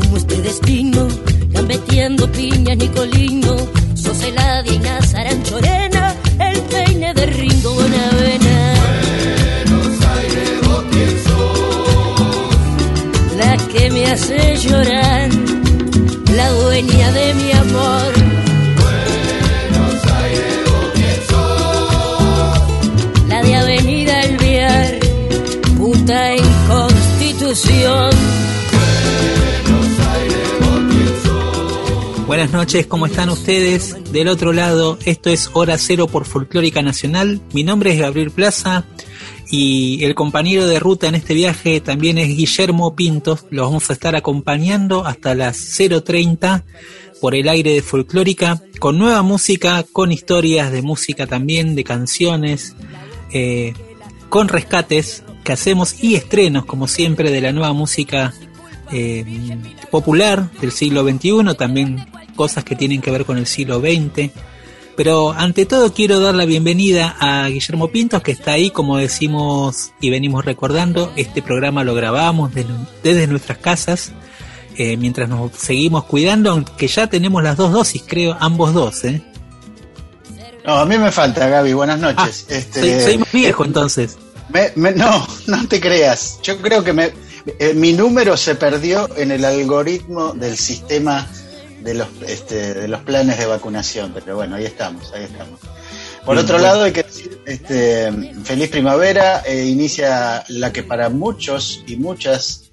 como este Buenas noches, ¿cómo están ustedes? Del otro lado, esto es Hora Cero por Folclórica Nacional. Mi nombre es Gabriel Plaza y el compañero de ruta en este viaje también es Guillermo Pintos. Los vamos a estar acompañando hasta las 0.30 por el aire de Folclórica con nueva música, con historias de música también, de canciones, eh, con rescates que hacemos y estrenos, como siempre, de la nueva música eh, popular del siglo XXI, también cosas que tienen que ver con el siglo XX. Pero ante todo quiero dar la bienvenida a Guillermo Pintos, que está ahí, como decimos y venimos recordando, este programa lo grabamos desde nuestras casas, eh, mientras nos seguimos cuidando, aunque ya tenemos las dos dosis, creo, ambos dos. ¿eh? No, a mí me falta, Gaby, buenas noches. Ah, este, soy, más viejo entonces no, no te creas. Yo creo que me, eh, mi número se perdió en el algoritmo del sistema de los, este, de los planes de vacunación, pero bueno, ahí estamos, ahí estamos. Por otro lado, hay que decir, este, feliz primavera, eh, inicia la que para muchos y muchas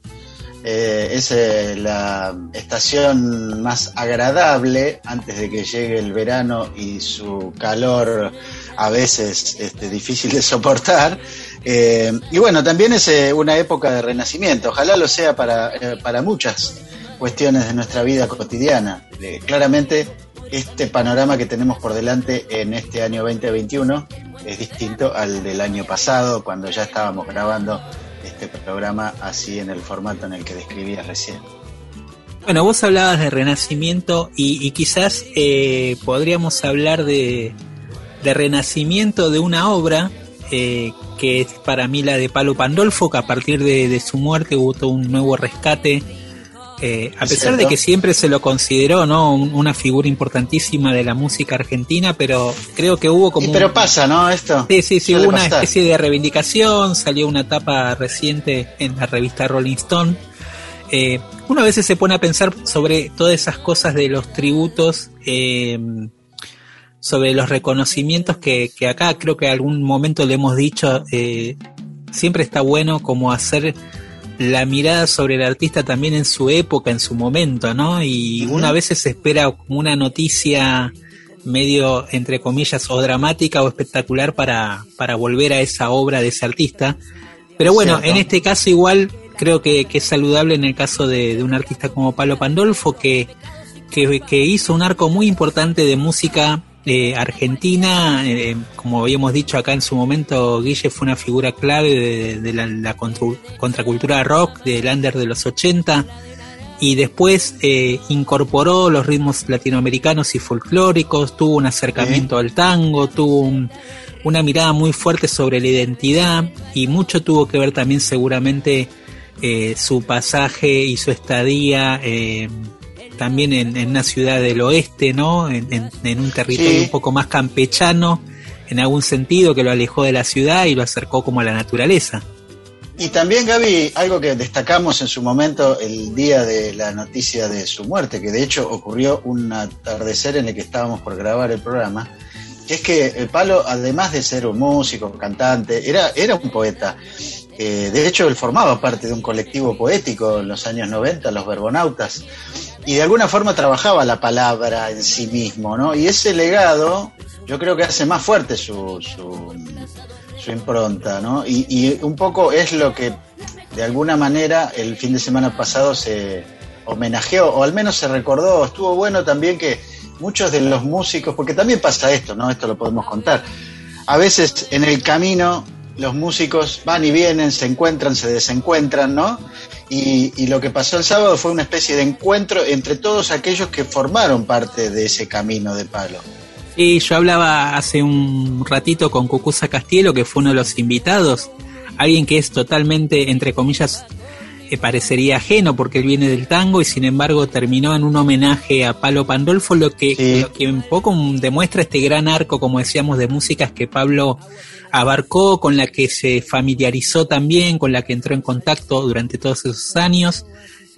eh, es la estación más agradable antes de que llegue el verano y su calor a veces este, difícil de soportar. Eh, y bueno, también es eh, una época de renacimiento, ojalá lo sea para, eh, para muchas cuestiones de nuestra vida cotidiana. claramente este panorama que tenemos por delante en este año 2021 es distinto al del año pasado, cuando ya estábamos grabando este programa así en el formato en el que describías recién. Bueno, vos hablabas de renacimiento y, quizás podríamos hablar de, de renacimiento de una obra eh, que es para mí la de Palo Pandolfo, que a partir de, su muerte hubo todo un nuevo rescate. Eh, a pesar de que siempre se lo consideró no una figura importantísima de la música argentina, pero creo que hubo como... pero pasa, ¿no? Esto. Sí, sí, sí, hubo una especie de reivindicación, salió una etapa reciente en la revista Rolling Stone. Eh, uno a veces se pone a pensar sobre todas esas cosas de los tributos. Eh, sobre los reconocimientos que, que acá creo que algún momento le hemos dicho, eh, siempre está bueno como hacer la mirada sobre el artista también en su época, en su momento, ¿no? Y una vez se espera una noticia medio, entre comillas, o dramática o espectacular para, para volver a esa obra de ese artista. Pero bueno, en este caso igual creo que, que, es saludable en el caso de, de un artista como Palo Pandolfo, que, que, que, hizo un arco muy importante de música eh, Argentina, eh, como habíamos dicho acá en su momento, Guille fue una figura clave de, la, contracultura rock del under de los 80 y después eh, incorporó los ritmos latinoamericanos y folclóricos, tuvo un acercamiento al tango, tuvo una mirada muy fuerte sobre la identidad y mucho tuvo que ver también seguramente su pasaje y su estadía también en, una ciudad del oeste, ¿no? En, un territorio un poco más campechano, en algún sentido, que lo alejó de la ciudad y lo acercó como a la naturaleza. Y también, Gaby, algo que destacamos en su momento el día de la noticia de su muerte, que de hecho ocurrió un atardecer en el que estábamos por grabar el programa, que es que el Palo, además de ser un músico, cantante, era, era un poeta. Eh, de hecho, él formaba parte de un colectivo poético en los años 90, los Verbonautas, y de alguna forma trabajaba la palabra en sí mismo, ¿no? Y ese legado, yo creo que hace más fuerte su, su, impronta, ¿no? Y, y un poco es lo que de alguna manera el fin de semana pasado se homenajeó, o al menos se recordó, estuvo bueno también que muchos de los músicos, porque también pasa esto, ¿no? Esto lo podemos contar. A veces en el camino los músicos van y vienen, se encuentran, se desencuentran, ¿no? Y, y, lo que pasó el sábado fue una especie de encuentro entre todos aquellos que formaron parte de ese camino de palo. Sí, yo hablaba hace un ratito con Cucuza Castielo, que fue uno de los invitados, alguien que es totalmente, entre comillas, parecería ajeno porque él viene del tango y sin embargo terminó en un homenaje a Pablo Pandolfo, lo que, Sí. lo que un poco demuestra este gran arco, como decíamos, de músicas que Pablo abarcó, con la que se familiarizó también, con la que entró en contacto durante todos esos años.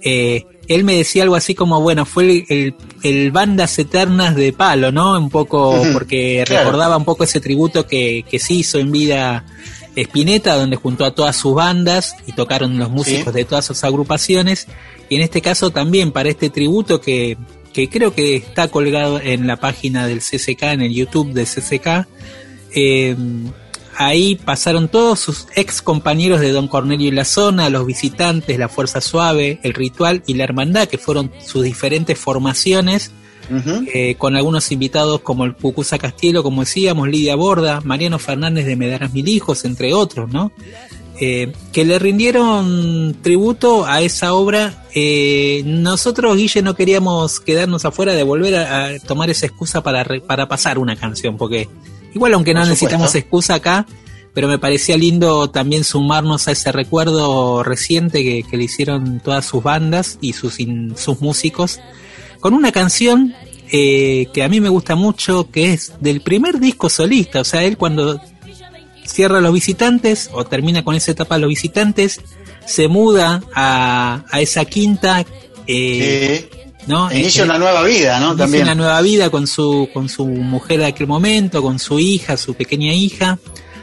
Eh, él me decía algo así como, bueno, fue el, el, el bandas eternas de palo, ¿no? Un poco, porque claro. recordaba un poco ese tributo que, que se hizo en vida Spinetta, donde juntó a todas sus bandas y tocaron los músicos Sí. de todas sus agrupaciones. Y en este caso también para este tributo que, que creo que está colgado en la página del CCK, en el YouTube de CCK. eh, ahí pasaron todos sus ex compañeros de Don Cornelio y la Zona, los visitantes, la Fuerza Suave, el Ritual y la Hermandad, que fueron sus diferentes formaciones, Eh, con algunos invitados como el Pucusa Castielo, como decíamos, Lidia Borda, Mariano Fernández de Medaras Mil Hijos, entre otros, ¿no? Eh, que le rindieron tributo a esa obra. Eh, nosotros, Guille, no queríamos quedarnos afuera de volver a, a tomar esa excusa para, re- para pasar una canción, porque igual aunque no Por necesitamos supuesto. excusa acá, pero me parecía lindo también sumarnos a ese recuerdo reciente que, que le hicieron todas sus bandas y sus, in- sus músicos, con una canción eh, que a mí me gusta mucho, que es del primer disco solista, o sea, él cuando cierra Los Visitantes o termina con esa etapa Los Visitantes, se muda a, a esa quinta, eh, Sí. ¿no? Inicia Eh, una nueva vida, ¿no? inicia También. una nueva vida con su, con su mujer de aquel momento, con su hija, su pequeña hija.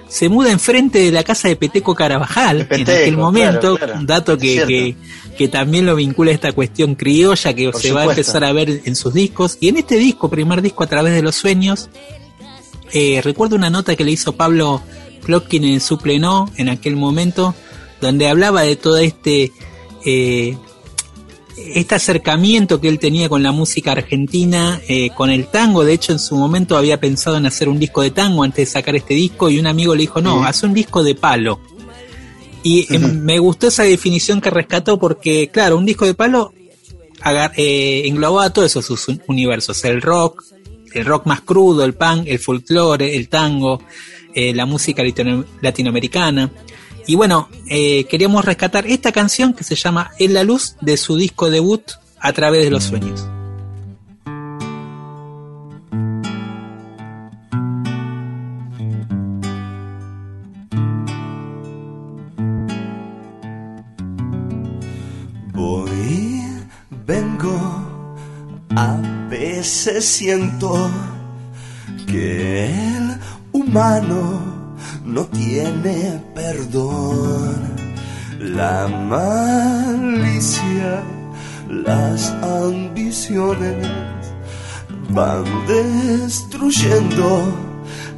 Se muda enfrente de la casa de Peteco Carabajal Peteco, en aquel momento, claro, claro. un dato que, que, que también lo vincula a esta cuestión criolla que Por se va a empezar a ver en sus discos. Y en este disco, primer disco a través de los sueños, eh, recuerdo una nota que le hizo Pablo Plotkin en su pleno en aquel momento, donde hablaba de todo este eh, este acercamiento que él tenía con la música argentina, eh, con el tango. De hecho, en su momento había pensado en hacer un disco de tango antes de sacar este disco y un amigo le dijo, no, Ujú. haz un disco de palo. Y eh, me gustó esa definición que rescató porque, claro, un disco de palo eh, englobaba todos esos sus un- universos, el rock, el rock más crudo, el punk, el folclore, el tango, eh, la música latino- latinoamericana. Y bueno, eh, queríamos rescatar esta canción que se llama En la luz de su disco debut a través de los sueños. Vengo, a veces siento que el humano no tiene perdón. La malicia, las ambiciones van destruyendo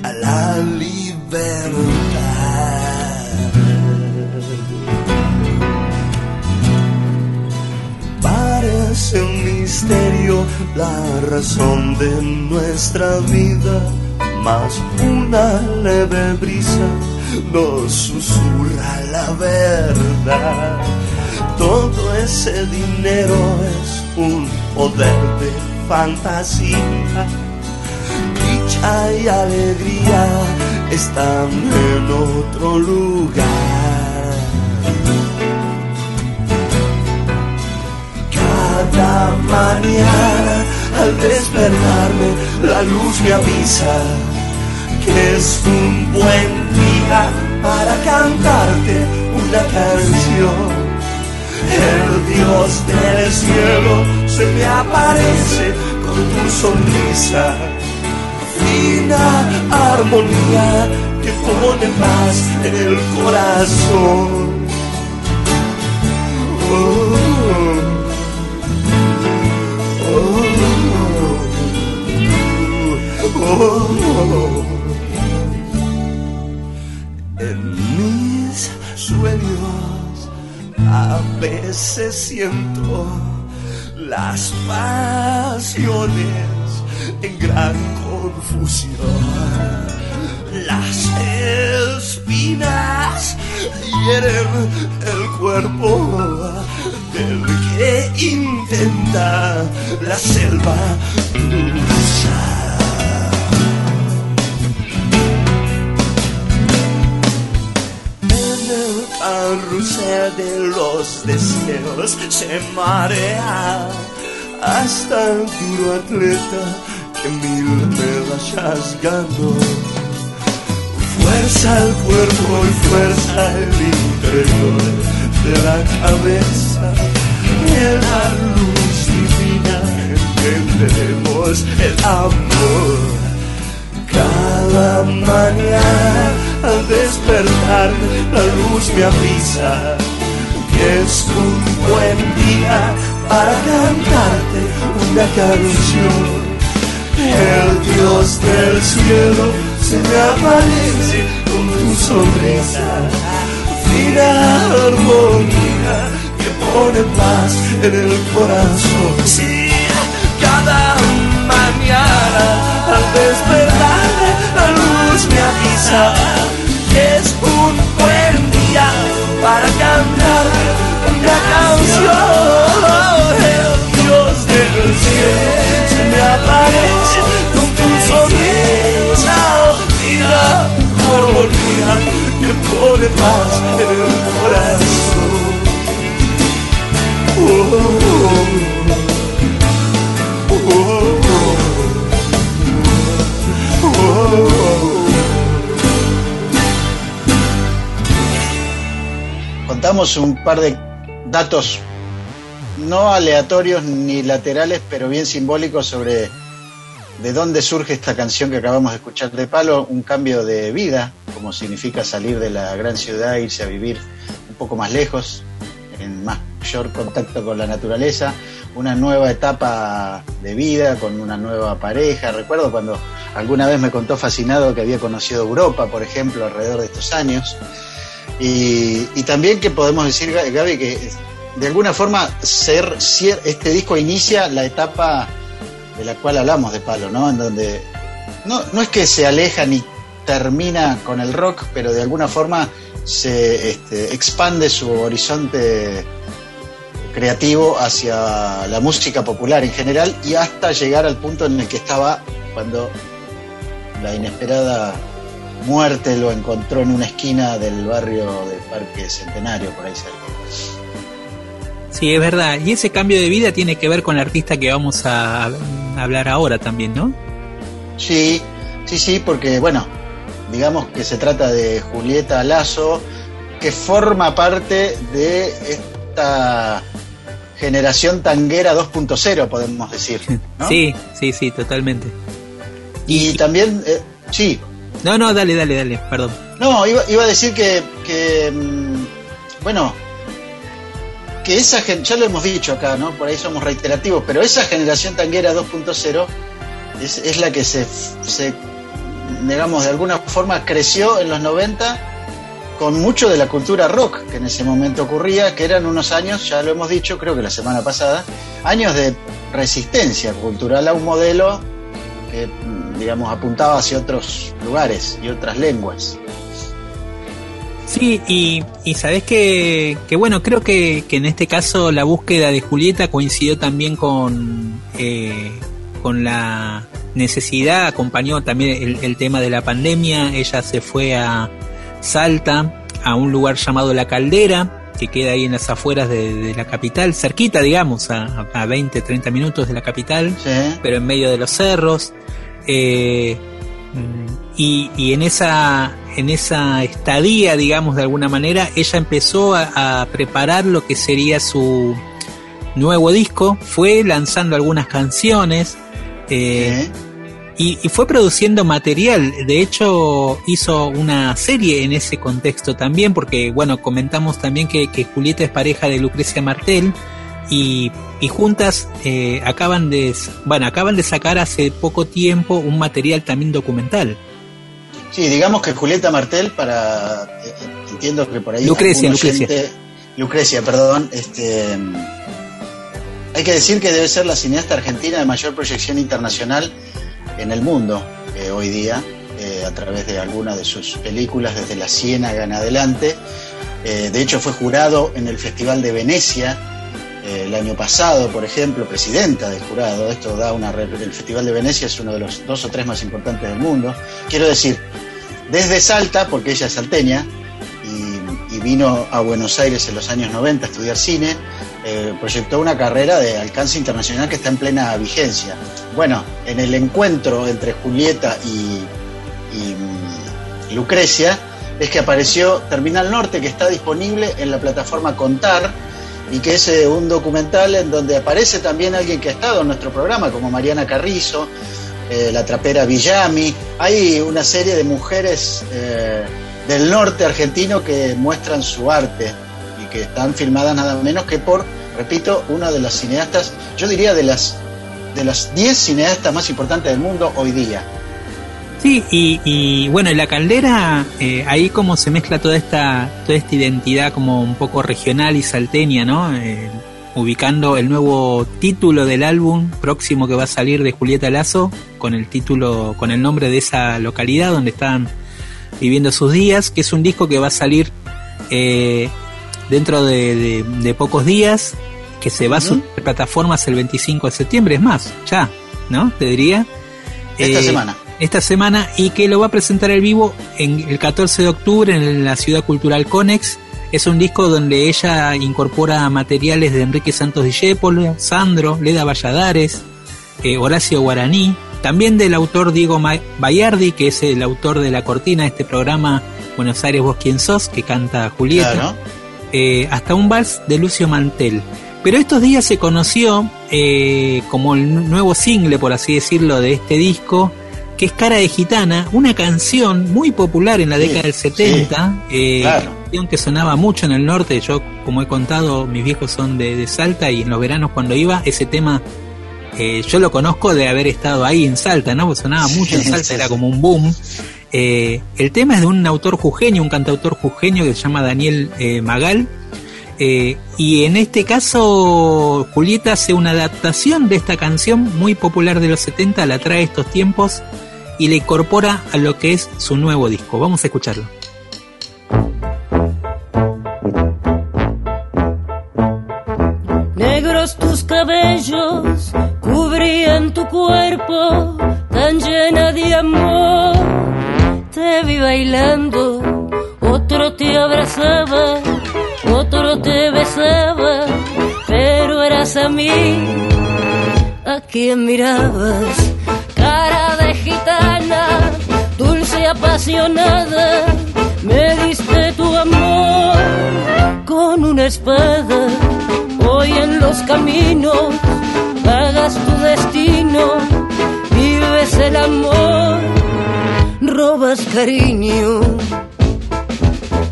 a la libertad. Parece un misterio la razón de nuestra vida, mas una leve brisa nos susurra la verdad. Todo ese dinero es un poder de fantasía. Dicha y alegría están en otro lugar. Mañana al despertarme la luz me avisa que es un buen día para cantarte una canción. El Dios del cielo se me aparece con tu sonrisa, fina armonía que pone paz en el corazón. Oh. En mis sueños a veces siento las pasiones en gran confusión. Las espinas hieren el cuerpo del que intenta la selva. El carrusel de los deseos se marea hasta el duro atleta que mil medallas ganó. Fuerza el cuerpo y fuerza el interior de la cabeza. Y la luz divina entenderemos el amor. Cada mañana al despertar la luz me avisa que es un buen día para cantarte una canción. El Dios del cielo se me aparece con tu sonrisa, fina armonía que pone paz en el corazón. Sí, cada mañana al despertar la luz me es un buen día para cantar una canción. El Dios del cielo se me aparece con tu sonrisa la armonía que pone paz en el corazón. Oh, oh, oh, oh, oh. Contamos un par de datos no aleatorios ni laterales, pero bien simbólicos sobre de dónde surge esta canción que acabamos de escuchar de Palo, un cambio de vida, como significa salir de la gran ciudad, irse a vivir un poco más lejos, en mayor contacto con la naturaleza, una nueva etapa de vida con una nueva pareja. Recuerdo cuando alguna vez me contó fascinado que había conocido Europa, por ejemplo, alrededor de estos años. Y, también que podemos decir, Gaby, que de alguna forma ser, ser- este disco inicia la etapa de la cual hablamos de Palo, ¿no? En donde no, no es que se aleja ni termina con el rock, pero de alguna forma se este, expande su horizonte creativo hacia la música popular en general y hasta llegar al punto en el que estaba cuando la inesperada muerte lo encontró en una esquina del barrio del Parque Centenario, por ahí cerca. Sí, es verdad. Y ese cambio de vida tiene que ver con la artista que vamos a hablar ahora también, ¿no? Sí, sí, sí, porque bueno, digamos que se trata de Julieta Lazo, que forma parte de esta generación tanguera 2.0, podemos decir. ¿no? Sí, sí, sí, totalmente. Y también, eh, sí, No, no, dale, dale, dale, perdón. no, iba, iba a decir que, que, mm, bueno, que esa, gen- ya lo hemos dicho acá, ¿no? Por ahí somos reiterativos, pero esa generación tanguera 2.0 es, es la que se, se, digamos, de alguna forma creció en los 90 con mucho de la cultura rock que en ese momento ocurría, que eran unos años, ya lo hemos dicho, creo que la semana pasada, años de resistencia cultural a un modelo mm, digamos, apuntaba hacia otros lugares y otras lenguas. Sí, y, y sabes que, que bueno, creo que, que en este caso la búsqueda de Julieta coincidió también con, eh, con la necesidad, acompañó también el, el tema de la pandemia, ella se fue a Salta, a un lugar llamado La Caldera, que queda ahí en las afueras de, de la capital, cerquita, digamos, a, a 20, 30 minutos de la capital Sí. pero en medio de los cerros. Eh, y, y en esa en esa estadía, digamos de alguna manera, ella empezó a, a preparar lo que sería su nuevo disco. Fue lanzando algunas canciones. eh, y fue produciendo material. De hecho, hizo una serie en ese contexto también, porque, bueno, comentamos también que, que Julieta es pareja de Lucrecia Martel, y, y juntas eh, acaban de bueno acaban de sacar hace poco tiempo un material también documental. Sí, digamos que Julieta Martel para eh, entiendo que por ahí Lucrecia, Lucrecia. Lucrecia, perdón, este hay que decir que debe ser la cineasta argentina de mayor proyección internacional en el mundo eh, hoy día, eh, a través de algunas de sus películas, desde La Ciénaga en adelante. Eh, de hecho, fue jurado en el Festival de Venecia el año pasado, por ejemplo, presidenta del jurado. Esto da una. El Festival de Venecia es uno de los dos o tres más importantes del mundo. Quiero decir, desde Salta, porque ella es salteña y, vino a Buenos Aires en los años 90 a estudiar cine, eh, proyectó una carrera de alcance internacional que está en plena vigencia. Bueno, en el encuentro entre Julieta y, y, mm, Lucrecia es que apareció Terminal Norte, que está disponible en la plataforma Contar y que es eh, un documental en donde aparece también alguien que ha estado en nuestro programa, como Mariana Carrizo, eh, la trapera Villami. Hay una serie de mujeres eh, del norte argentino que muestran su arte y que están filmadas nada menos que por, repito, una de las cineastas, yo diría de las de las 10 cineastas más importantes del mundo hoy día. Sí, y, y bueno, en la caldera, eh, ahí como se mezcla toda esta, toda esta identidad como un poco regional y salteña, ¿no? Eh, ubicando el nuevo título del álbum próximo que va a salir de Julieta Lazo, con el título, con el nombre de esa localidad donde están viviendo sus días, que es un disco que va a salir eh, dentro de, de- de pocos días, que se va a subir a plataformas el 25 de septiembre, es más, ya, ¿no? Te diría. Esta Eh, semana. Esta semana y que lo va a presentar el vivo en el 14 de octubre en la Ciudad Cultural Conex. Es un disco donde ella incorpora materiales de Enrique Santos Discépolo, Sandro, Leda Valladares, eh, Horacio Guaraní, también del autor Diego Bayardi, que es el autor de la cortina de este programa Buenos Aires Vos Quién Sos, que canta Julieta Claro. eh, hasta un vals de Lucio Mantel. Pero estos días se conoció eh, como el nuevo single, por así decirlo, de este disco, que es Cara de Gitana, una canción muy popular en la Sí, década del 70, eh, claro. canción que sonaba mucho en el norte. Yo, como he contado, mis viejos son de, de Salta y en los veranos cuando iba, ese tema eh, yo lo conozco de haber estado ahí en Salta, ¿no? Porque sonaba mucho en Sí, Salta, sí, era sí. como un boom. Eh, el tema es de un autor jujeño, un cantautor jujeño que se llama Daniel eh, Magal. Eh, y en este caso, Julieta hace una adaptación de esta canción muy popular de los 70, la trae estos tiempos y la incorpora a lo que es su nuevo disco. Vamos a escucharlo. Negros tus cabellos cubrían tu cuerpo tan llena de amor. Te vi bailando, otro te abrazaba, otro te besaba, pero eras a mí a quien mirabas. Cara de gitana, dulce apasionada, me diste tu amor con una espada. Hoy en los caminos pagas tu destino, vives el amor, robas cariño.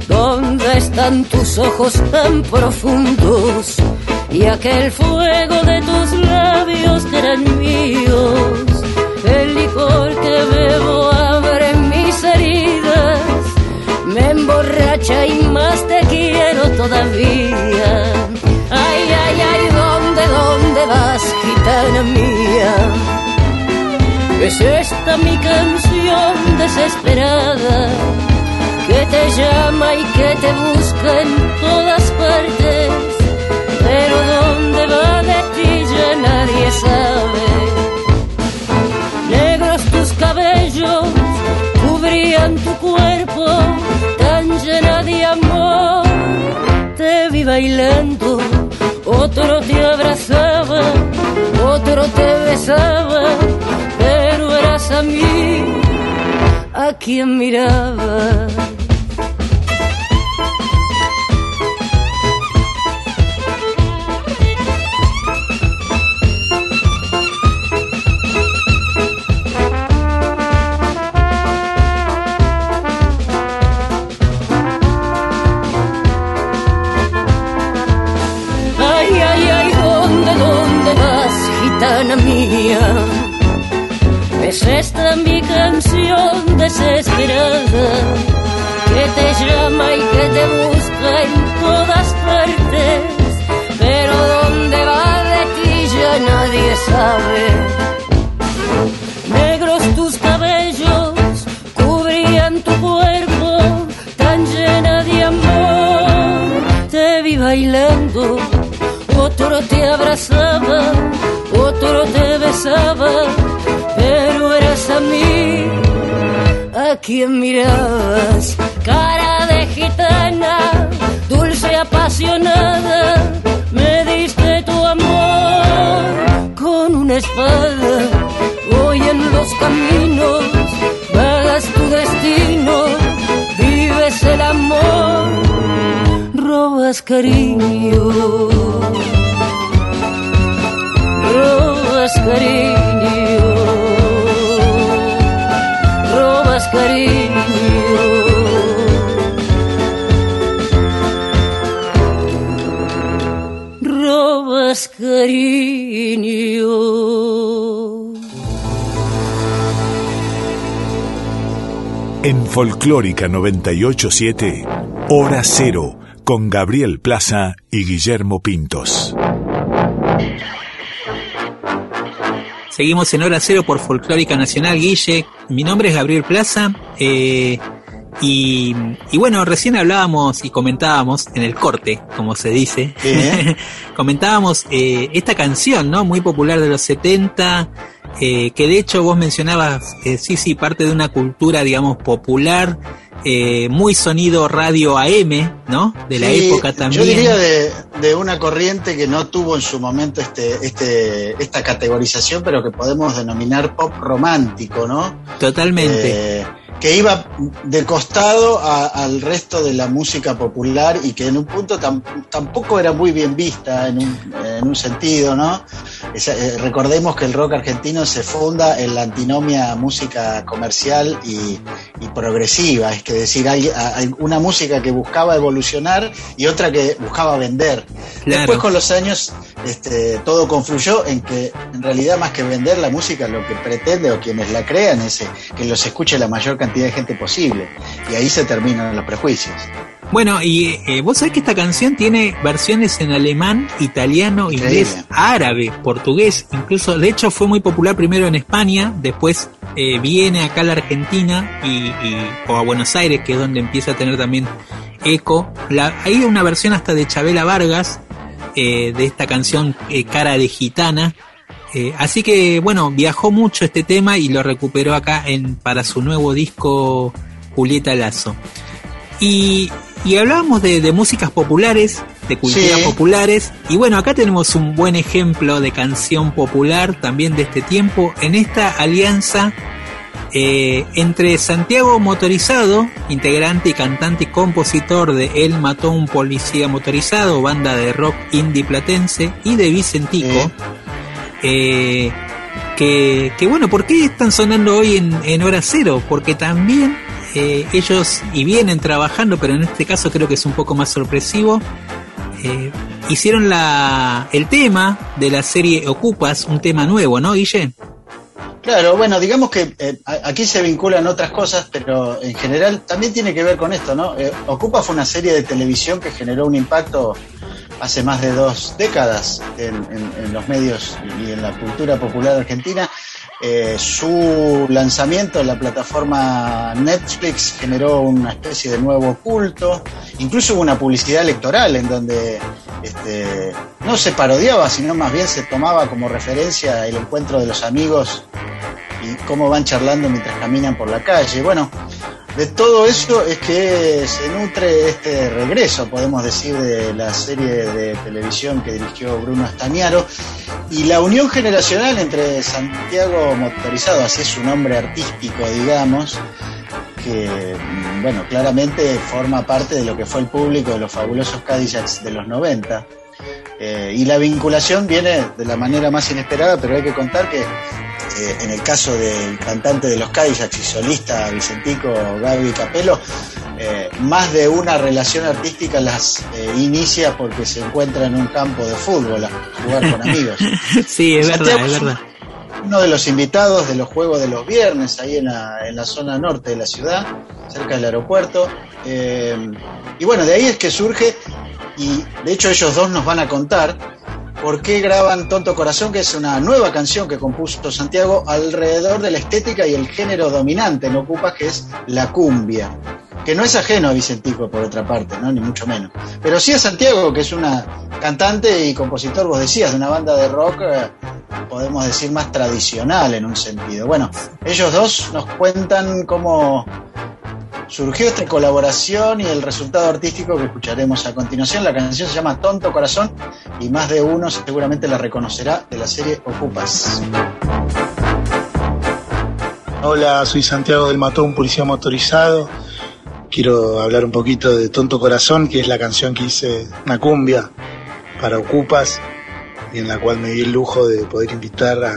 ¿Dónde están tus ojos tan profundos? Y aquel fuego de tus labios que eran míos. El licor que bebo abre mis heridas. Me emborracha y más te quiero todavía. Ay, ay, ay, ¿dónde, dónde vas, gitana mía? Es esta mi canción desesperada que te llama y que te busca en todas partes, pero dónde va de ti ya nadie sabe. Cabellos cubrían tu cuerpo tan llena de amor, te vi bailando, otro te abrazaba, otro te besaba, pero eras a mí a quien miraba. Quien mirabas, cara de gitana, dulce apasionada, me diste tu amor con una espada, hoy en los caminos vagas tu destino, vives el amor, robas cariño, robas cariño Robas cariño. En Folclórica 987, Hora Cero, con Gabriel Plaza y Guillermo Pintos. Seguimos en Hora Cero por Folclórica Nacional, Guille. Mi nombre es Gabriel Plaza. eh, y, y bueno, recién hablábamos y comentábamos en el corte, como se dice. Bien. comentábamos eh, esta canción, ¿no? Muy popular de los 70. eh, que de hecho vos mencionabas, eh, sí, sí, parte de una cultura, digamos, popular, eh, muy sonido radio AM, ¿no? De la Sí, época también. Yo diría de, de una corriente que no tuvo en su momento este, este, esta categorización, pero que podemos denominar pop romántico, ¿no? Totalmente. Eh, que iba de costado a- al resto de la música popular y que en un punto tam- tampoco era muy bien vista en un, en un sentido, ¿no? Esa- eh, recordemos que el rock argentino se funda en la antinomia música comercial y, y progresiva, es que decir, hay, hay una música que buscaba evolucionar y otra que buscaba vender. Claro. Después con los años este, todo confluyó en que en realidad más que vender la música lo que pretende o quienes la crean es eh, que los escuche la mayor cantidad de gente posible y ahí se terminan los prejuicios. Bueno, y eh, vos sabés que esta canción tiene versiones en alemán, italiano, Increíble. inglés, árabe, portugués, incluso, de hecho fue muy popular primero en España, después eh, viene acá a la Argentina y, y- o a Buenos Aires, que es donde empieza a tener también eco. La, hay una versión hasta de Chabela Vargas, eh, de esta canción Cara de Gitana. Eh, así que bueno, viajó mucho este tema y lo recuperó acá en, para su nuevo disco Julieta Lazo. Y, y hablábamos de, de músicas populares, de culturas Sí. populares, y bueno, acá tenemos un buen ejemplo de canción popular también de este tiempo, en esta alianza eh, entre Santiago Motorizado, integrante y cantante y compositor de Él mató a un policía motorizado, banda de rock indie platense, y de Vicentico, eh, que, bueno, ¿por qué están sonando hoy en, en hora cero? Porque también eh, ellos, y vienen trabajando, pero en este caso creo que es un poco más sorpresivo, eh, hicieron la, el tema de la serie Ocupas, un tema nuevo, ¿no, Guille? Claro, bueno, digamos que aquí se vinculan otras cosas, pero en general también tiene que ver con esto, ¿no? Ocupa fue una serie de televisión que generó un impacto hace más de dos décadas en, los medios y en la cultura popular argentina. Eh, su lanzamiento en la plataforma Netflix generó una especie de nuevo culto. Incluso hubo una publicidad electoral en donde este, no se parodiaba, sino más bien se tomaba como referencia el encuentro de los amigos y cómo van charlando mientras caminan por la calle. Bueno, de todo eso es que se nutre este regreso, podemos decir, de la serie de televisión que dirigió Bruno Estañaro y la unión generacional entre Santiago Motorizado, así es su nombre artístico, digamos, que, bueno, claramente forma parte de lo que fue el público de los fabulosos Cadillacs de los 90. Eh, y la vinculación viene de la manera más inesperada, pero hay que contar que eh, en el caso del cantante de los Cadillacs y solista Vicentico Gaby Capello, eh, más de una relación artística las eh, inicia porque se encuentra en un campo de fútbol a jugar con amigos. sí, es verdad, es verdad. uno de los invitados de los Juegos de los Viernes, ahí en la, en la zona norte de la ciudad, cerca del aeropuerto. Eh, y bueno, de ahí es que surge, y de hecho ellos dos nos van a contar por qué graban Tonto Corazón, que es una nueva canción que compuso Santiago alrededor de la estética y el género dominante en Ocupas, que es la cumbia. Que no es ajeno a Vicentico, por otra parte, ¿no? ni mucho menos. Pero sí a Santiago, que es una cantante y compositor, vos decías, de una banda de rock, eh, podemos decir más tradicional en un sentido. Bueno, ellos dos nos cuentan cómo surgió esta colaboración y el resultado artístico que escucharemos a continuación. La canción se llama Tonto Corazón y más de uno seguramente la reconocerá de la serie Ocupas. Hola, soy Santiago del Matón, policía motorizado. Quiero hablar un poquito de Tonto Corazón, que es la canción que hice, una cumbia para Ocupas, y en la cual me di el lujo de poder invitar a,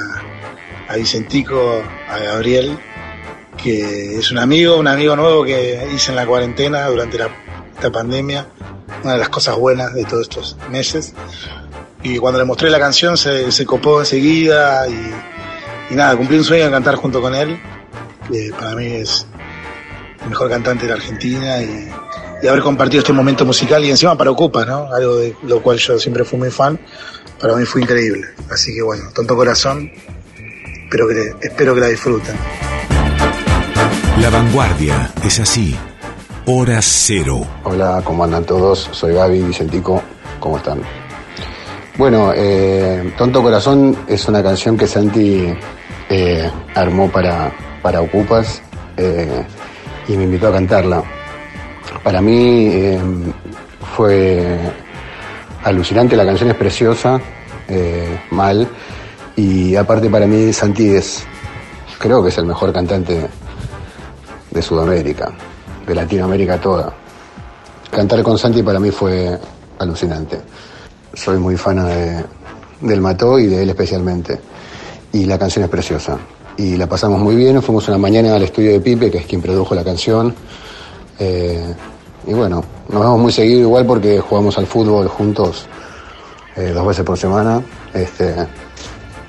a Vicentico, a Gabriel, que es un amigo, un amigo nuevo que hice en la cuarentena durante la, esta pandemia, una de las cosas buenas de todos estos meses. Y cuando le mostré la canción se, copó enseguida y, y, nada, cumplí un sueño de cantar junto con él, para mí es el mejor cantante de la Argentina y, haber compartido este momento musical y encima para Ocupa, ¿no? Algo de lo cual yo siempre fui muy fan, para mí fue increíble. Así que bueno, tonto corazón, espero que, espero que la disfruten. La vanguardia es así. Hora cero. Hola, ¿cómo andan todos? Soy Gaby Vicentico. ¿Cómo están? Bueno, eh, Tonto Corazón es una canción que Santi eh, armó para, para Ocupas eh, y me invitó a cantarla. Para mí fue alucinante, la canción es preciosa, mal, y aparte para mí Santi es, creo que es el mejor cantante de Sudamérica, de Latinoamérica toda. Cantar con Santi para mí fue alucinante. Soy muy fan de, del Mató y de él especialmente. Y la canción es preciosa. Y la pasamos muy bien, fuimos una mañana al estudio de Pipe, que es quien produjo la canción. Eh, y bueno, nos vemos muy seguido igual porque jugamos al fútbol juntos eh, dos veces por semana. Este,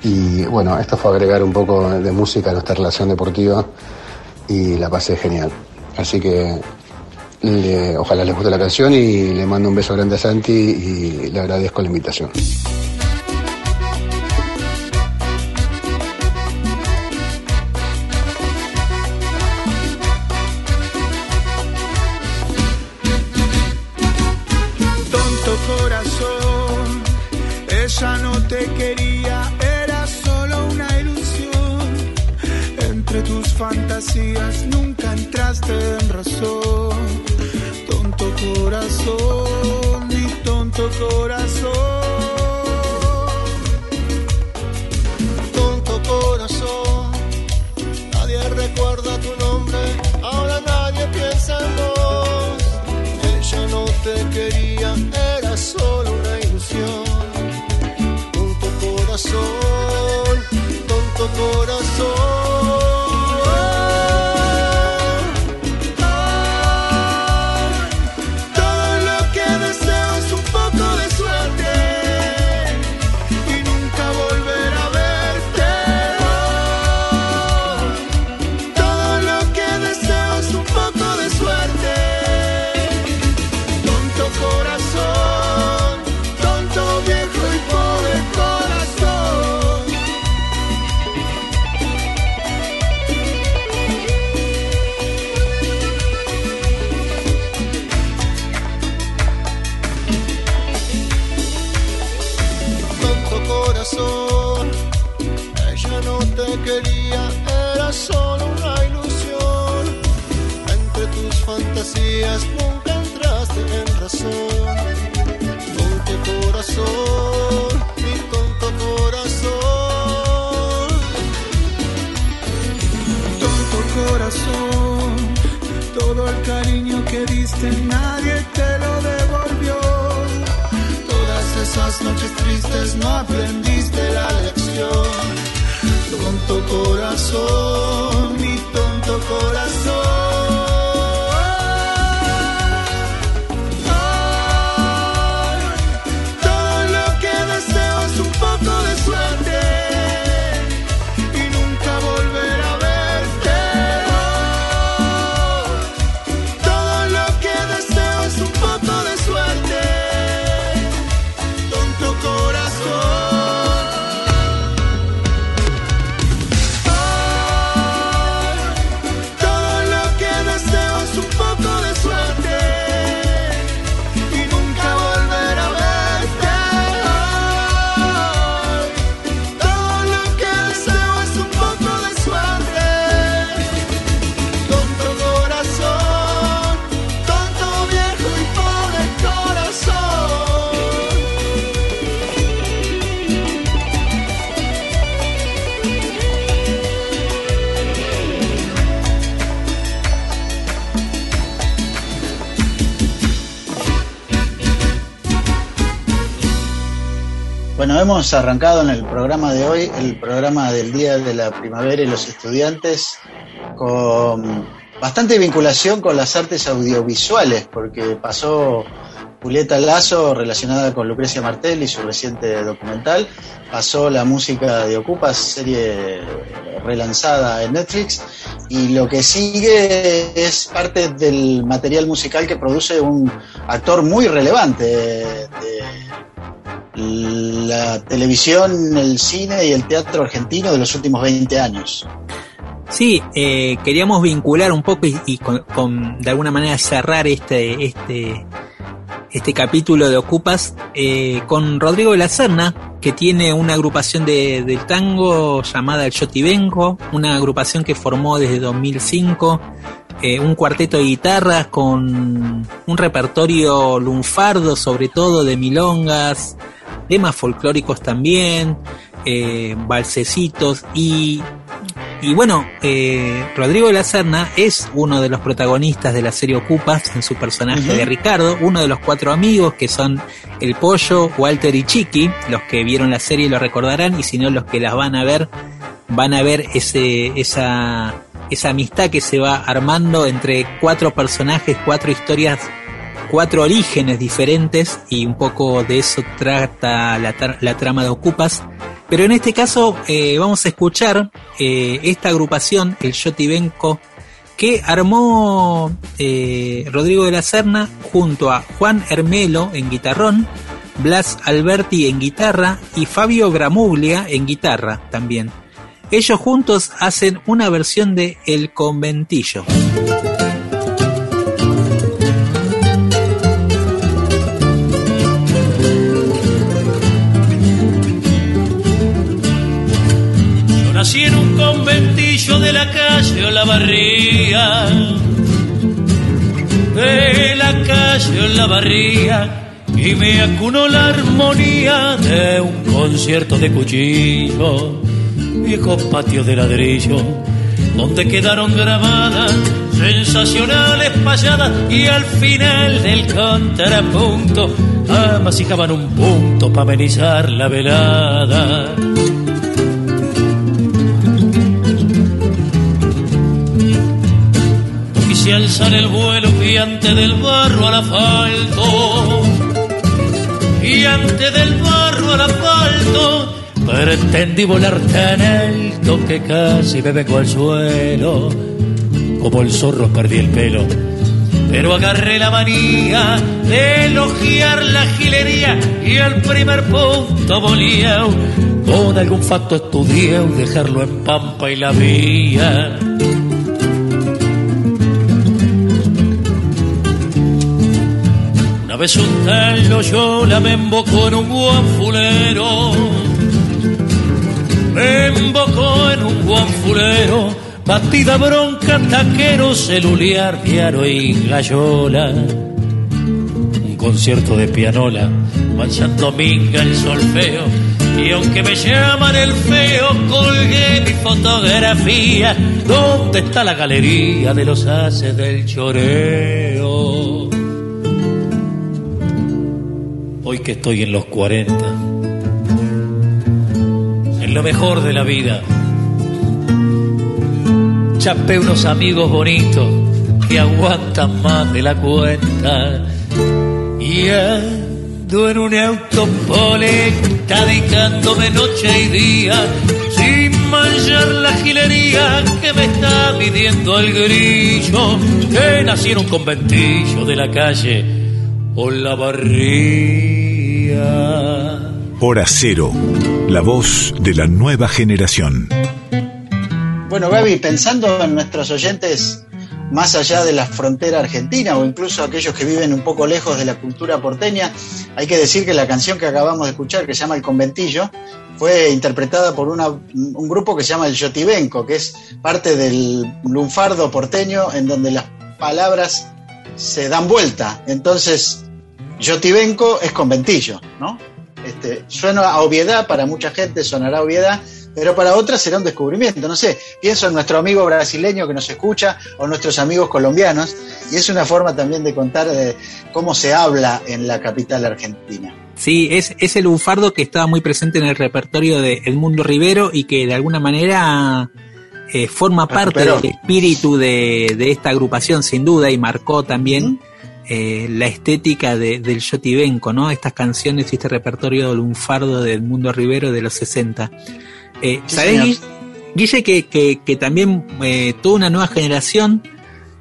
y bueno, esto fue agregar un poco de música a nuestra relación deportiva y la pasé genial. Así que ojalá les guste la canción y le mando un beso grande a Santi y le agradezco la invitación. Tonto corazón, ella no te quería, tus fantasías nunca entraste en razón. Tonto corazón, mi tonto corazón. Nadie te lo devolvió. Todas esas noches tristes no aprendiste la lección. Tonto corazón, mi tonto corazón. Hemos arrancado en el programa de hoy, el programa del Día de la Primavera y los Estudiantes, con bastante vinculación con las artes audiovisuales, porque pasó Julieta Lazo relacionada con Lucrecia Martel y su reciente documental, pasó la música de Ocupas, serie relanzada en Netflix, y lo que sigue es parte del material musical que produce un actor muy relevante de la televisión, el cine y el teatro argentino de los últimos 20 años. Sí, eh, queríamos vincular un poco y, con, de alguna manera cerrar este, este, este capítulo de Ocupas eh, con Rodrigo de la Serna, que tiene una agrupación de, del tango llamada El Yotibenco, una agrupación que formó desde 2005, eh, un cuarteto de guitarras con un repertorio lunfardo, sobre todo de milongas, temas folclóricos también, eh, balsecitos y y bueno, eh, Rodrigo de la Serna es uno de los protagonistas de la serie Ocupas en su personaje uh -huh. de Ricardo, uno de los cuatro amigos que son el Pollo, Walter y Chiqui, los que vieron la serie lo recordarán y si no los que las van a ver van a ver ese esa esa amistad que se va armando entre cuatro personajes, cuatro historias, cuatro orígenes diferentes y un poco de eso trata la, trama de Ocupas. Pero en este caso eh, vamos a escuchar eh, esta agrupación, el Yotibenco, que armó eh, Rodrigo de la Serna junto a Juan Hermelo en guitarrón, Blas Alberti en guitarra y Fabio Gramuglia en guitarra también. Ellos juntos hacen una versión de El Conventillo. Nací en un conventillo de la calle Olavarría, de la calle Olavarría, y me acunó la armonía de un concierto de cuchillo, viejo patio de ladrillo, donde quedaron grabadas sensacionales payadas y al final del contrapunto amasijaban un punto para amenizar la velada. Se alzar el vuelo y antes del barro al asfalto. Y antes del barro al asfalto. Pretendí volar tan alto que casi me vengo al suelo. Como el zorro perdí el pelo. Pero agarré la manía de elogiar la gilería y el primer punto volía con algún facto estudié dejarlo en pampa y la vía Una vez un tal Loyola me embocó en un guanfulero, me embocó en un guanfulero, batida bronca, taquero, celuliar, diario y gallola. Un concierto de pianola, manchando minga el solfeo, y aunque me llaman el feo, colgué mi fotografía. ¿Dónde está la galería de los haces del choreo? Que estoy en los 40, en lo mejor de la vida, chapé unos amigos bonitos que aguantan más de la cuenta. Y ando en un autopoleta dedicándome noche y día sin manchar la gilería que me está midiendo el grillo que nací en un conventillo de la calle o la barriga. Hora Cero, la voz de la nueva generación. Bueno, Gaby, pensando en nuestros oyentes más allá de la frontera argentina o incluso aquellos que viven un poco lejos de la cultura porteña, hay que decir que la canción que acabamos de escuchar, que se llama El Conventillo, fue interpretada por una, un grupo que se llama el Yotibenco, que es parte del lunfardo porteño en donde las palabras se dan vuelta. Entonces, Yotibenco es conventillo, ¿no? Este, suena a obviedad, para mucha gente sonará obviedad, pero para otras será un descubrimiento. No sé, pienso en nuestro amigo brasileño que nos escucha o nuestros amigos colombianos, y es una forma también de contar eh, cómo se habla en la capital argentina. Sí, es, es el lunfardo que estaba muy presente en el repertorio de Edmundo Rivero y que de alguna manera eh, forma parte Recuperó. del espíritu de, de esta agrupación, sin duda, y marcó también eh, la estética de, del Yotibenco, ¿no? Estas canciones y este repertorio lunfardo de Edmundo Rivero de los 60. Eh, Sí, ¿Sabés, Guille, que, que, que también eh, toda una nueva generación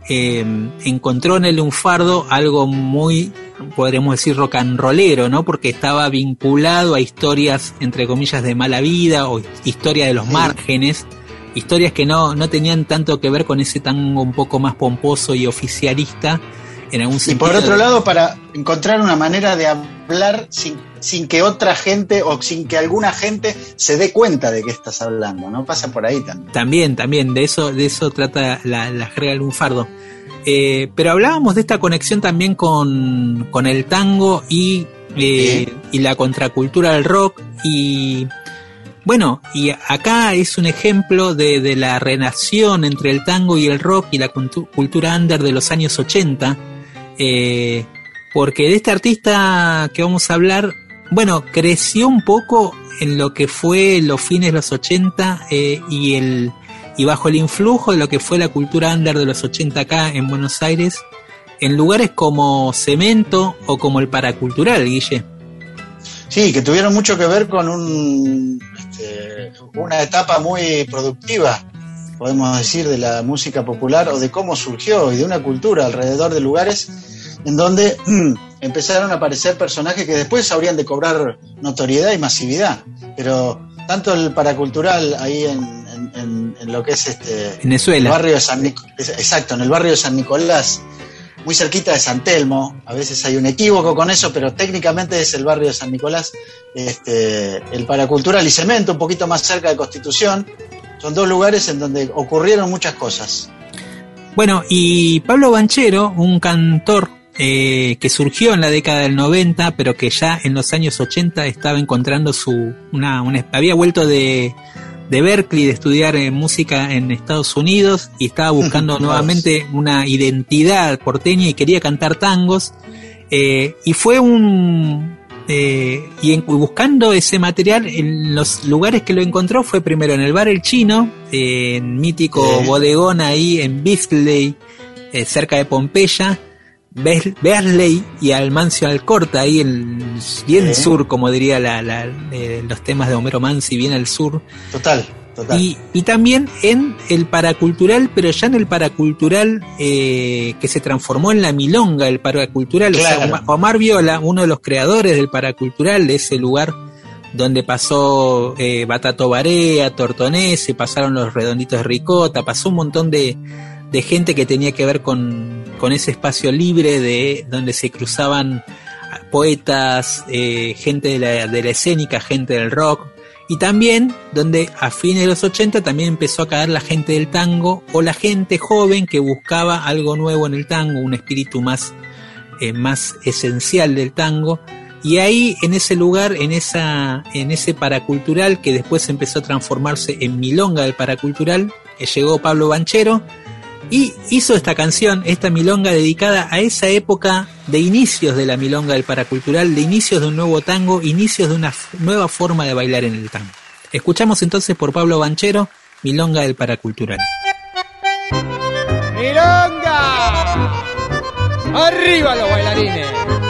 eh, encontró en el lunfardo algo muy, podríamos decir, rock and rollero, ¿no? Porque estaba vinculado a historias, entre comillas, de mala vida o historia de los Sí. márgenes, historias que no, no tenían tanto que ver con ese tango un poco más pomposo y oficialista, en algún Y por otro lado, para encontrar una manera de hablar sin, sin que otra gente o sin que alguna gente se dé cuenta de que estás hablando, ¿no? Pasa por ahí también. También, también, de eso, de eso trata la, la jerga del lunfardo. Eh, pero hablábamos de esta conexión también con, con el tango y, eh, y la contracultura del rock. Y bueno, y acá es un ejemplo de, de la relación entre el tango y el rock y la cultu- cultura under de los años 80. Eh, porque de este artista que vamos a hablar, bueno, creció un poco en lo que fue los fines de los 80 eh, y el y bajo el influjo de lo que fue la cultura under de los 80 acá en Buenos Aires, en lugares como Cemento o como el Paracultural, Guille. Sí, que tuvieron mucho que ver con un, este, una etapa muy productiva, podemos decir, de la música popular o de cómo surgió y de una cultura alrededor de lugares en donde empezaron a aparecer personajes que después habrían de cobrar notoriedad y masividad. Pero tanto el paracultural ahí en, en- en- en lo que es este Venezuela. el barrio de San Nic- exacto, en el barrio de San Nicolás, muy cerquita de San Telmo, a veces hay un equívoco con eso, pero técnicamente es el barrio de San Nicolás, este, el paracultural y cemento, un poquito más cerca de Constitución, son dos lugares en donde ocurrieron muchas cosas. Bueno, y Pablo Banchero, un cantor eh, que surgió en la década del 90, pero que ya en los años 80 estaba encontrando su. Una, una- había vuelto de, de Berkeley de estudiar eh, música en Estados Unidos y estaba buscando nuevamente una identidad porteña y quería cantar tangos. eh, y fue un. Eh, y en- buscando ese material, en los lugares que lo encontró fue primero en el bar El Chino, eh, en mítico bodegón ahí en Bisley, eh, cerca de Pompeya, Beasley y Almancio Alcorta, ahí en bien sur, como diría la, la- eh, los temas de Homero Mansi, bien al sur. Total, total. Y, y también en el paracultural, pero ya en el paracultural eh, que se transformó en la milonga, el paracultural. O sea, Claro. Omar, Omar Viola, uno de los creadores del paracultural, de ese lugar donde pasó eh, Batato Barea, Tortonese, pasaron los redonditos de Ricota, pasó un montón de, de gente que tenía que ver con, con ese espacio libre de donde se cruzaban poetas, eh, gente de la, de la escénica, gente del rock, y también donde a fines de los 80 también empezó a caer la gente del tango o la gente joven que buscaba algo nuevo en el tango, un espíritu más, eh, más esencial del tango. Y ahí, en ese lugar, en, esa, en ese paracultural que después empezó a transformarse en milonga del paracultural, llegó Pablo Banchero y hizo esta canción, esta milonga dedicada a esa época de inicios de la milonga del paracultural, de inicios de un nuevo tango, inicios de una nueva forma de bailar en el tango. Escuchamos entonces por Pablo Banchero, Milonga del Paracultural. ¡Milonga! ¡Arriba los bailarines!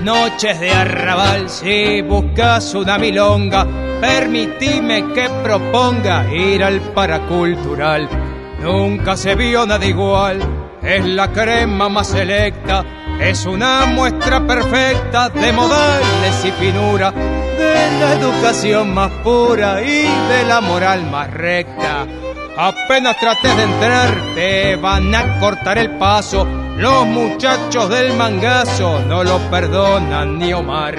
Noches de arrabal, si buscas una milonga, permitime que proponga ir al paracultural. Nunca se vio nada igual, es la crema más selecta, es una muestra perfecta de modales y finura, de la educación más pura y de la moral más recta. Apenas trates de entrar, te van a cortar el paso. Los muchachos del mangazo no lo perdonan ni Omar.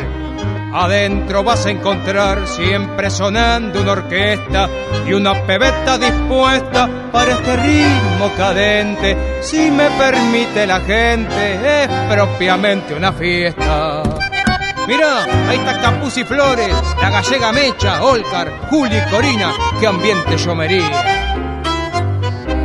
Adentro vas a encontrar siempre sonando una orquesta y una pebeta dispuesta para este ritmo cadente. Si me permite la gente, es propiamente una fiesta. Mira, ahí está Capuz y Flores, la gallega Mecha, Olcar, Juli y Corina, qué ambiente llomería.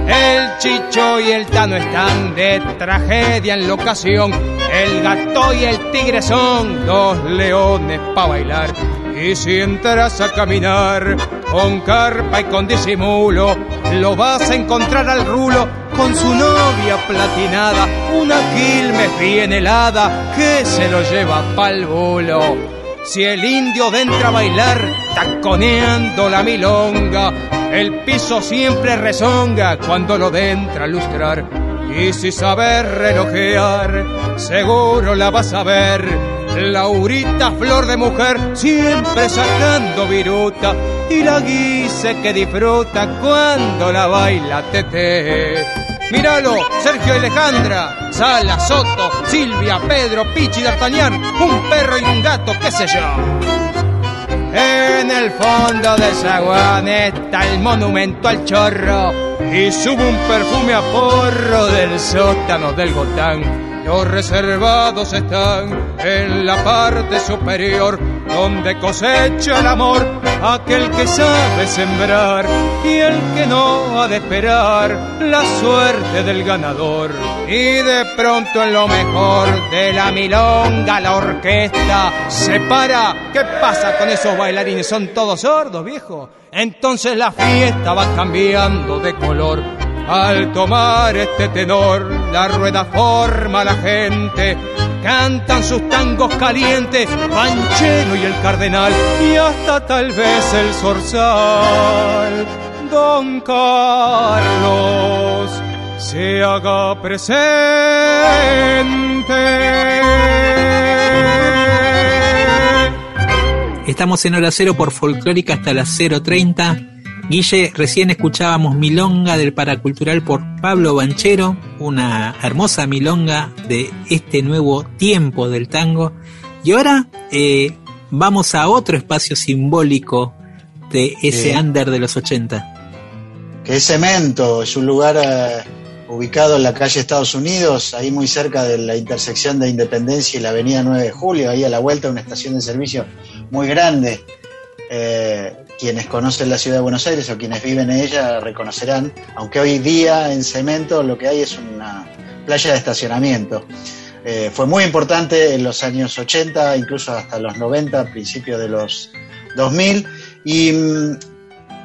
El chicho y el tano están de tragedia en la ocasión. El gato y el tigre son dos leones pa' bailar. Y si entras a caminar con carpa y con disimulo, lo vas a encontrar al rulo con su novia platinada, una quilmes bien helada que se lo lleva pa'l bulo. Si el indio entra a bailar, taconeando la milonga, el piso siempre rezonga cuando lo entra a lustrar. Y si sabes relojear, seguro la vas a ver. Laurita, flor de mujer, siempre sacando viruta. Y la guise que disfruta cuando la baila tete. Míralo, Sergio Alejandra, Sala, Soto, Silvia, Pedro, Pichi, D'Artagnan, un perro y un gato, qué sé yo. En el fondo del zaguán está el monumento al chorro y sube un perfume a porro del sótano del Gotán. Los reservados están en la parte superior, donde cosecha el amor aquel que sabe sembrar y el que no ha de esperar la suerte del ganador. Y de pronto en lo mejor de la milonga la orquesta se para. ¿Qué pasa con esos bailarines? ¿Son todos sordos, viejo? Entonces la fiesta va cambiando de color al tomar este tenor, la rueda forma la gente. Cantan sus tangos calientes, Panchero y el Cardenal, y hasta tal vez el Zorzal. Don Carlos se haga presente. Estamos en hora cero por folclórica hasta las 0.30. Guille, recién escuchábamos Milonga del Paracultural por Pablo Banchero, una hermosa milonga de este nuevo tiempo del tango. Y ahora eh, vamos a otro espacio simbólico de ese Sí. under de los 80. que es Cemento, es un lugar eh, ubicado en la calle Estados Unidos, ahí muy cerca de la intersección de Independencia y la avenida 9 de Julio, ahí a la vuelta una estación de servicio muy grande. Eh, quienes conocen la ciudad de Buenos Aires o quienes viven en ella reconocerán, aunque hoy día en Cemento lo que hay es una playa de estacionamiento. Eh, fue muy importante en los años 80, incluso hasta los 90, principios de los 2000, y mm,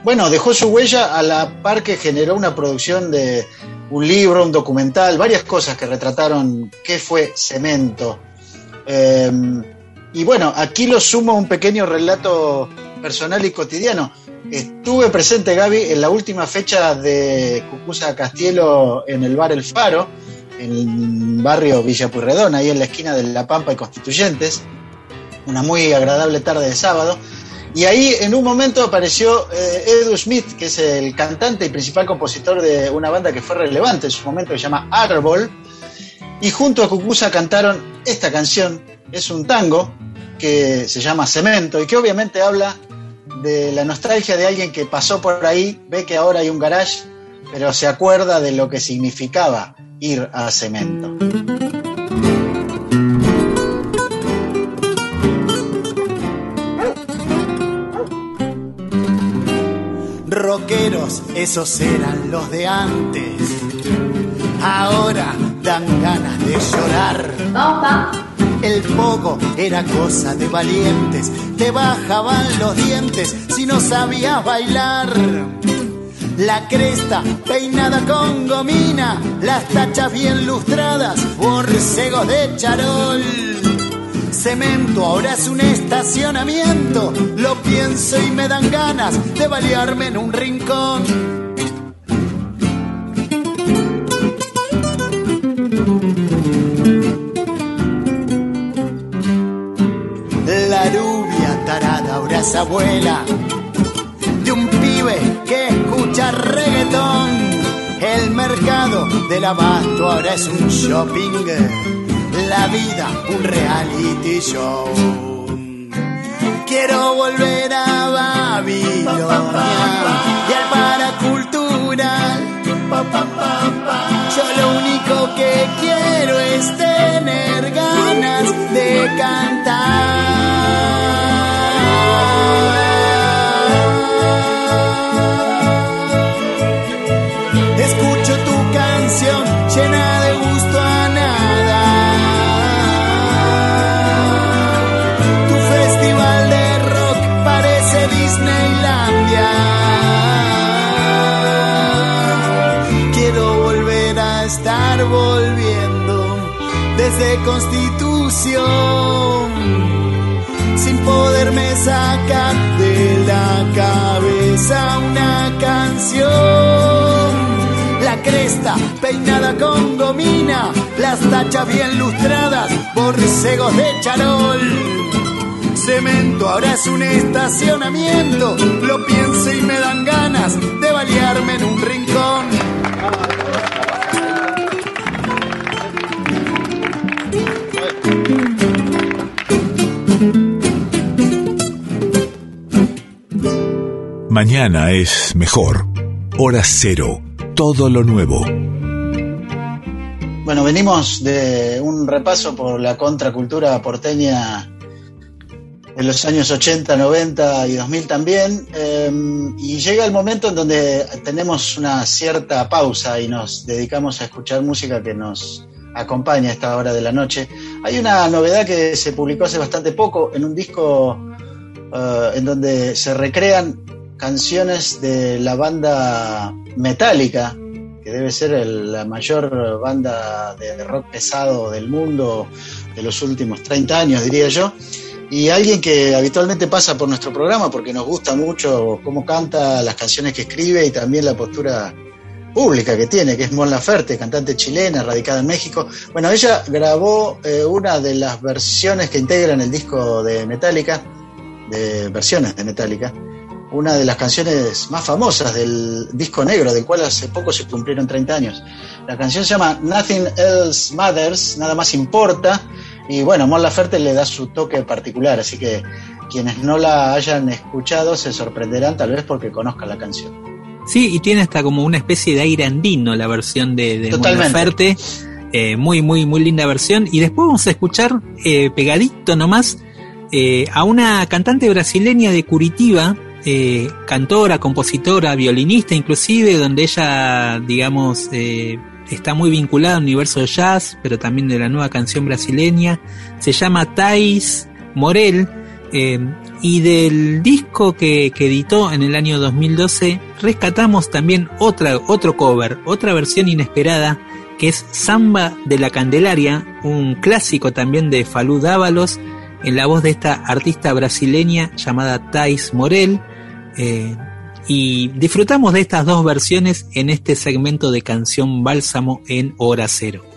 bueno, dejó su huella a la par que generó una producción de un libro, un documental, varias cosas que retrataron qué fue cemento. Eh, y bueno, aquí lo sumo un pequeño relato personal y cotidiano. Estuve presente, Gaby, en la última fecha de Cucusa Castielo en el bar El Faro, en el barrio Villa Pueyrredón, ahí en la esquina de La Pampa y Constituyentes. Una muy agradable tarde de sábado. Y ahí en un momento apareció eh, Edu Smith, que es el cantante y principal compositor de una banda que fue relevante en su momento, que se llama Árbol. Y junto a Cucusa cantaron esta canción, es un tango que se llama Cemento y que obviamente habla de la nostalgia de alguien que pasó por ahí, ve que ahora hay un garage, pero se acuerda de lo que significaba ir a Cemento. Rockeros, esos eran los de antes. Ahora dan ganas de llorar. El poco era cosa de valientes, te bajaban los dientes si no sabías bailar. La cresta peinada con gomina, las tachas bien lustradas, borcegos de charol. Cemento ahora es un estacionamiento, lo pienso y me dan ganas de balearme en un rincón. Abuela de un pibe que escucha reggaetón. El mercado del abasto ahora es un shopping. La vida un reality show. Quiero volver a Babilonia y al paracultural. Yo lo único que quiero es tener ganas de cantar. Escucho tu canción llena de gusto a nada. Tu festival de rock parece Disneylandia. Quiero volver a estar volviendo desde Constitución poderme sacar de la cabeza una canción. La cresta peinada con gomina, las tachas bien lustradas, borcegos de charol. Cemento ahora es un estacionamiento, lo pienso y me dan ganas de balearme en un rincón. Mañana es mejor. Hora cero. Todo lo nuevo. Bueno, venimos de un repaso por la contracultura porteña en los años 80, 90 y 2000 también. eh, y llega el momento en donde tenemos una cierta pausa y nos dedicamos a escuchar música que nos acompaña a esta hora de la noche. Hay una novedad que se publicó hace bastante poco en un disco eh, en donde se recrean canciones de la banda Metallica, que debe ser el- la mayor banda de rock pesado del mundo de los últimos 30 años, diría yo. Y alguien que habitualmente pasa por nuestro programa porque nos gusta mucho cómo canta, las canciones que escribe y también la postura pública que tiene, que es Mon Laferte, cantante chilena, radicada en México. Bueno, ella grabó eh, una de las versiones que integran el disco de Metallica, de versiones de Metallica, una de las canciones más famosas del disco negro, del cual hace poco se cumplieron 30 años. La canción se llama Nothing Else Matters, nada más importa, y bueno, Mon Laferte le da su toque particular, así que quienes no la hayan escuchado se sorprenderán tal vez porque conozcan la canción. Sí, y tiene hasta como una especie de aire andino la versión de, de Mon. Laferte. Eh, muy, muy, muy linda versión. Y después vamos a escuchar eh, pegadito nomás eh, a una cantante brasileña de Curitiba, eh, cantora, compositora, violinista inclusive, donde ella, digamos, eh, está muy vinculada al universo de jazz, pero también de la nueva canción brasileña. Se llama Thais Morel. eh, y del disco que, editó en el año 2012 rescatamos también otra, otro cover, otra versión inesperada que es Samba de la Candelaria, un clásico también de Falú Dávalos, en la voz de esta artista brasileña llamada Thais Morel. Eh, y disfrutamos de estas dos versiones en este segmento de canción Bálsamo en Hora Cero.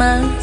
Nada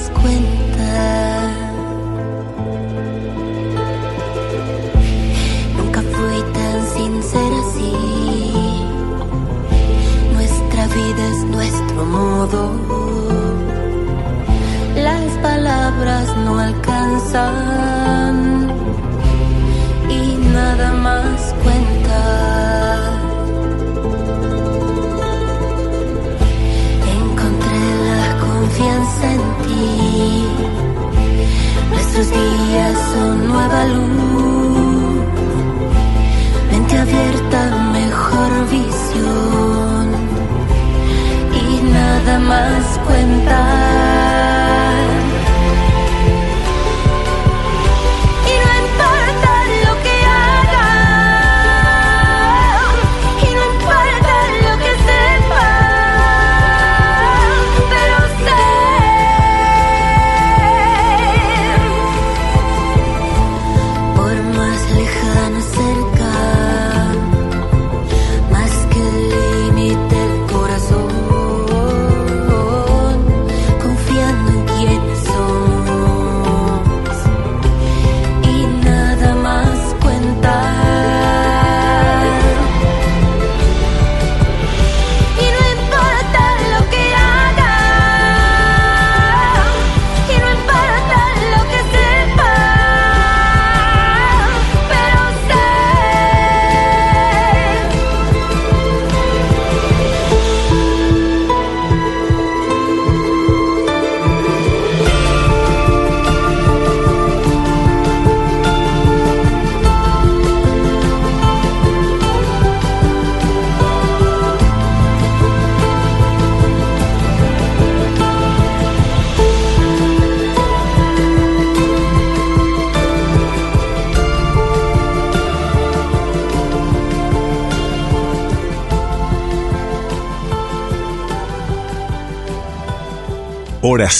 Hora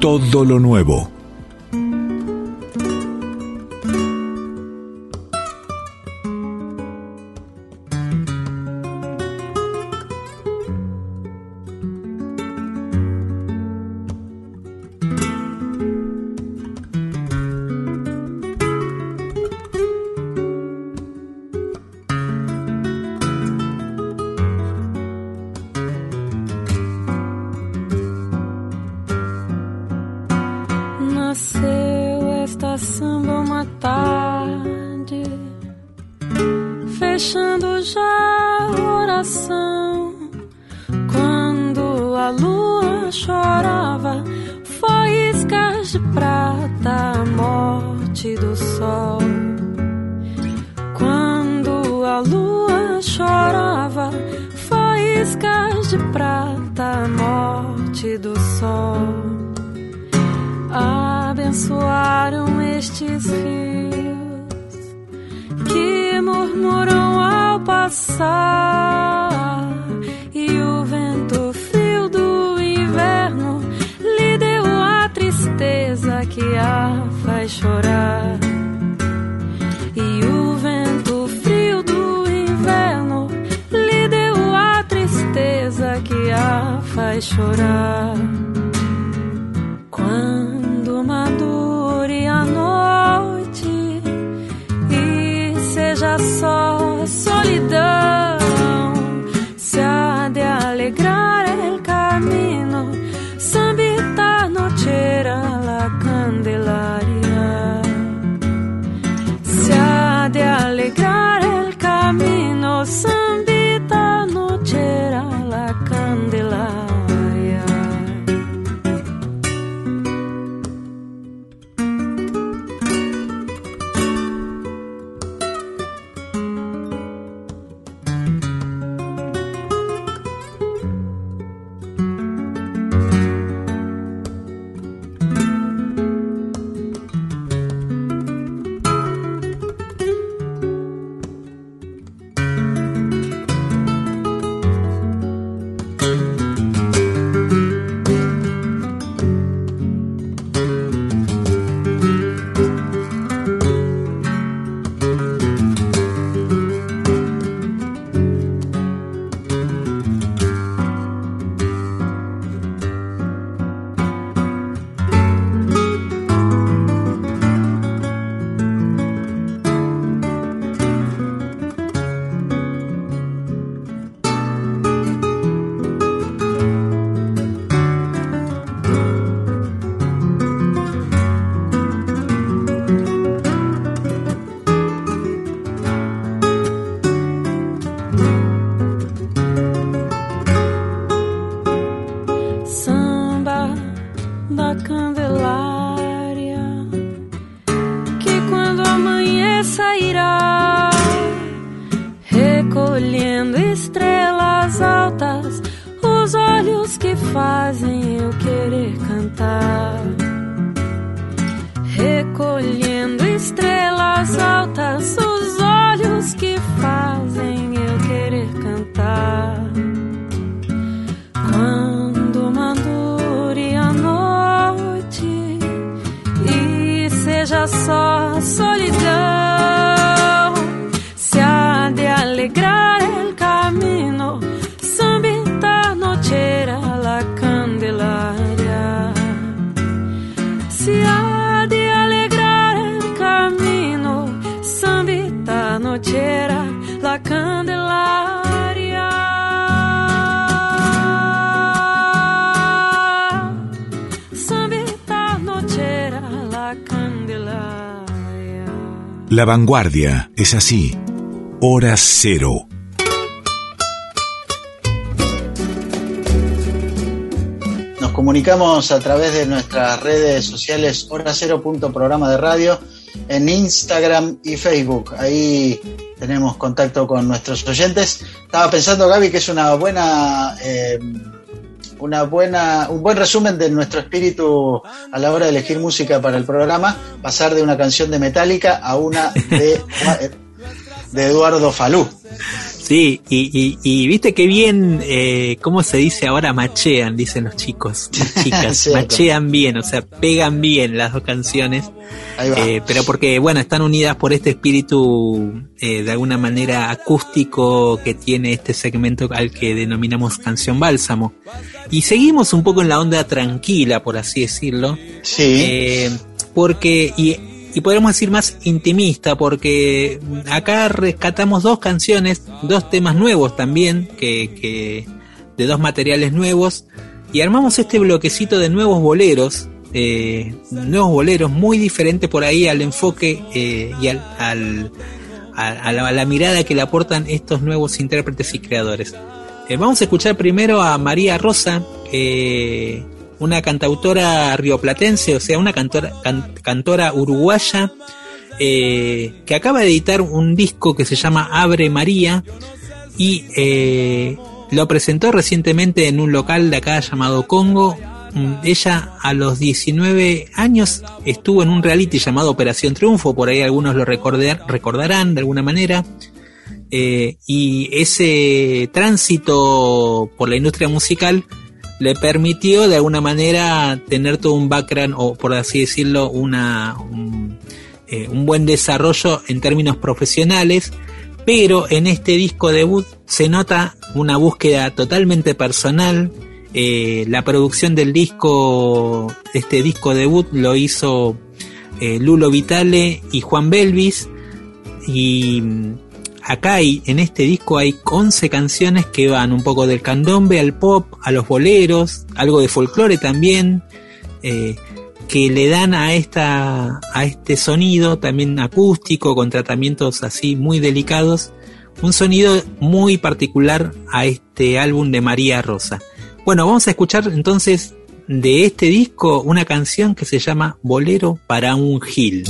todo lo nuevo. La vanguardia es así. Hora cero. Nos comunicamos a través de nuestras redes sociales Hora Cero punto programa de radio en Instagram y Facebook. Ahí tenemos contacto con nuestros oyentes. Estaba pensando, Gaby, que es una buena eh, una buena, un buen resumen de nuestro espíritu a la hora de elegir música para el programa, pasar de una canción de Metallica a una de, de Eduardo Falú. Sí, y, y, y viste qué bien, eh, ¿cómo se dice ahora? Machean, dicen los chicos, las chicas. Machean bien, o sea, pegan bien las dos canciones. Ahí va. Eh, pero porque, bueno, están unidas por este espíritu eh, de alguna manera acústico que tiene este segmento al que denominamos canción bálsamo. Y seguimos un poco en la onda tranquila, por así decirlo. Sí. Eh, porque, y, y podríamos decir más intimista, porque acá rescatamos dos canciones, dos temas nuevos también, que, que de dos materiales nuevos, y armamos este bloquecito de nuevos boleros, eh, nuevos boleros muy diferente por ahí al enfoque eh, y al, al- a, a la, a la mirada que le aportan estos nuevos intérpretes y creadores. Eh, vamos a escuchar primero a María Rosa, una cantautora rioplatense, o sea, una cantora, can- cantora uruguaya, eh, que acaba de editar un disco que se llama Abre María y eh, lo presentó recientemente en un local de acá llamado Congo. Mm, Ella a los 19 años estuvo en un reality llamado Operación Triunfo, por ahí algunos lo recordar- recordarán de alguna manera. Eh, y ese tránsito por la industria musical le permitió de alguna manera tener todo un background o por así decirlo una un, eh, un buen desarrollo en términos profesionales pero en este disco debut se nota una búsqueda totalmente personal. Eh, la producción del disco este disco debut lo hizo eh, Lulo Vitale y Juan Belvis y acá hay, en este disco hay 11 canciones que van un poco del candombe al pop, a los boleros, algo de folclore también, eh, que le dan a esta a este sonido también acústico con tratamientos así muy delicados, un sonido muy particular a este álbum de María Rosa. Bueno, vamos a escuchar entonces de este disco una canción que se llama Bolero para un Gil.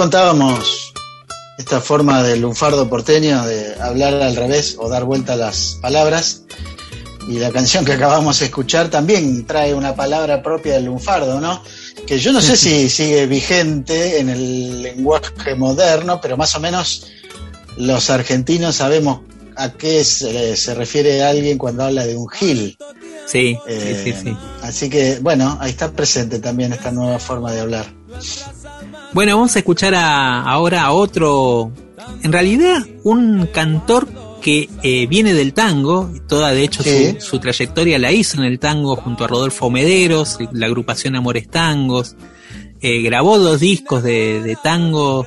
Contábamos esta forma del lunfardo porteño de hablar al revés o dar vuelta a las palabras. Y la canción que acabamos de escuchar también trae una palabra propia del lunfardo, ¿no? Que yo no sé si sigue vigente en el lenguaje moderno, pero más o menos los argentinos sabemos a qué se, se refiere alguien cuando habla de un gil. Sí, Eh, sí, sí, sí. Así que, bueno, ahí está presente también esta nueva forma de hablar. Bueno, vamos a escuchar a- ahora a otro, en realidad un cantor que eh, viene del tango, toda de hecho Sí. su, su trayectoria la hizo en el tango junto a Rodolfo Mederos, la agrupación Amores Tangos, eh, grabó dos discos de, de tango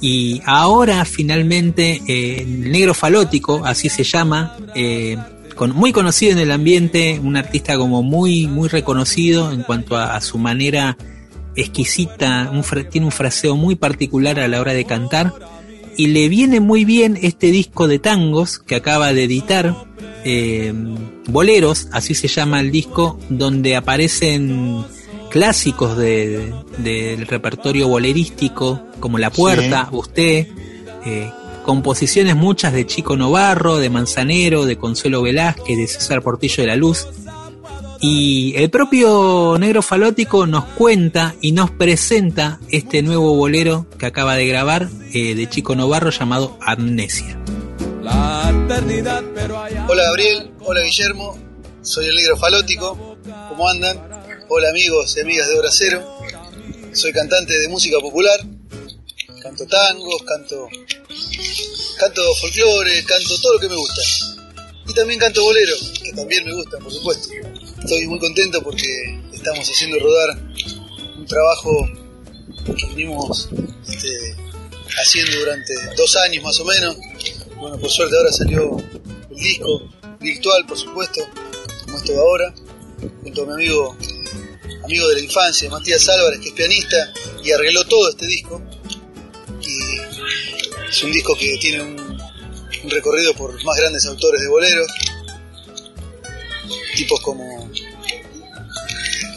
y ahora finalmente eh, el Negro Falótico, así se llama, eh, con- muy conocido en el ambiente, un artista como muy, muy reconocido en cuanto a, a su manera exquisita, un tiene un fraseo muy particular a la hora de cantar y le viene muy bien este disco de tangos que acaba de editar, eh, Boleros, así se llama el disco, donde aparecen clásicos de- del repertorio bolerístico como La Puerta, Usted, eh, composiciones muchas de Chico Novarro, de Manzanero, de Consuelo Velázquez, de César Portillo de la Luz. Y el propio Negro Falótico nos cuenta y nos presenta este nuevo bolero que acaba de grabar eh, de Chico Novarro llamado Amnesia. Hola Gabriel, hola Guillermo, soy el negro falótico, ¿cómo andan? Hola amigos y amigas de Hora Cero, soy cantante de música popular, canto tangos, canto, canto folclore, canto todo lo que me gusta. Y también canto bolero, que también me gusta, por supuesto. Estoy muy contento porque estamos haciendo rodar un trabajo que venimos este, haciendo durante dos años más o menos. Bueno, por suerte ahora salió el disco virtual, por supuesto, como esto ahora, junto a mi amigo, amigo de la infancia, Matías Álvarez, que es pianista y arregló todo este disco. Y es un disco que tiene un, un recorrido por los más grandes autores de boleros, tipos como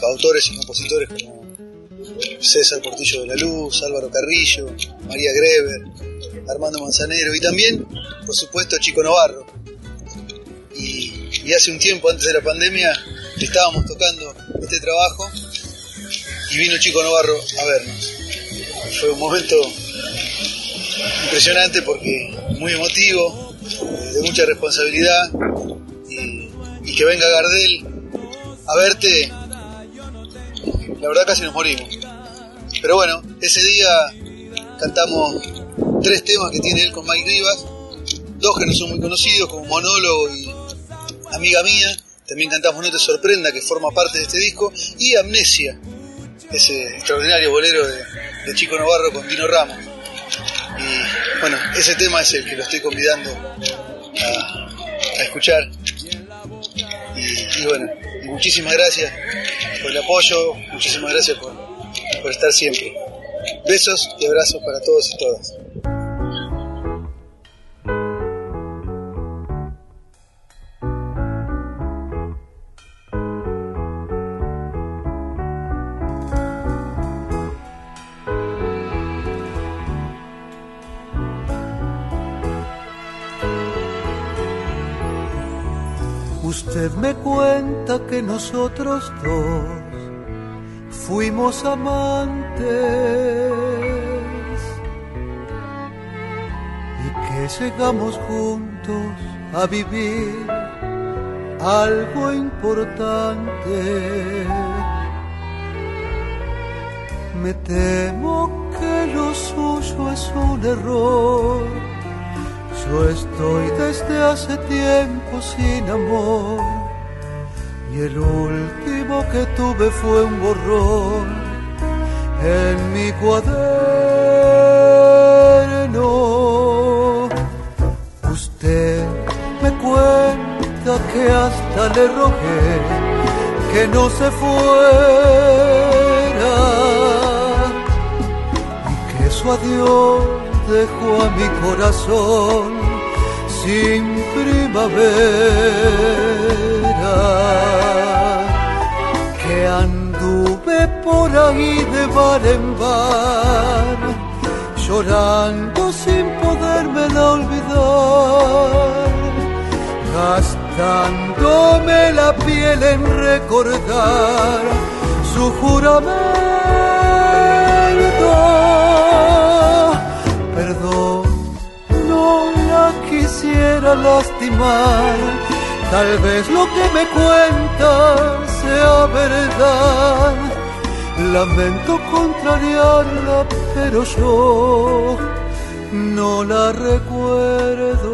autores y compositores como César Portillo de la Luz, Álvaro Carrillo, María Greber, Armando Manzanero y también, por supuesto, Chico Novarro. Y, hace un tiempo, antes de la pandemia, estábamos tocando este trabajo y vino Chico Novarro a vernos. Fue un momento impresionante porque muy emotivo, de mucha responsabilidad y que venga Gardel a verte, la verdad casi nos morimos. Pero bueno, ese día cantamos tres temas que tiene él con Mike Rivas, dos que no son muy conocidos como Monólogo y Amiga Mía, también cantamos No te sorprenda que forma parte de este disco, y Amnesia, ese extraordinario bolero de, Chico Navarro con Dino Ramos. Y bueno, ese tema es el que lo estoy convidando a, escuchar. Y, bueno, muchísimas gracias por el apoyo, muchísimas gracias por, por estar siempre. Besos y abrazos para todos y todas. Usted me cuenta que nosotros dos fuimos amantes y que llegamos juntos a vivir algo importante. Me temo que lo suyo es un error. Yo estoy desde hace tiempo sin amor y el último que tuve fue un borrón en mi cuaderno. Usted me cuenta que hasta le rogué que no se fuera y que su adiós dejó a mi corazón sin primavera. Que anduve por ahí de bar en bar, llorando sin poderme olvidar, gastándome la piel en recordar su juramento. Perdón, no la quisiera lastimar, tal vez lo que me cuenta sea verdad. Lamento contrariarla, pero yo no la recuerdo.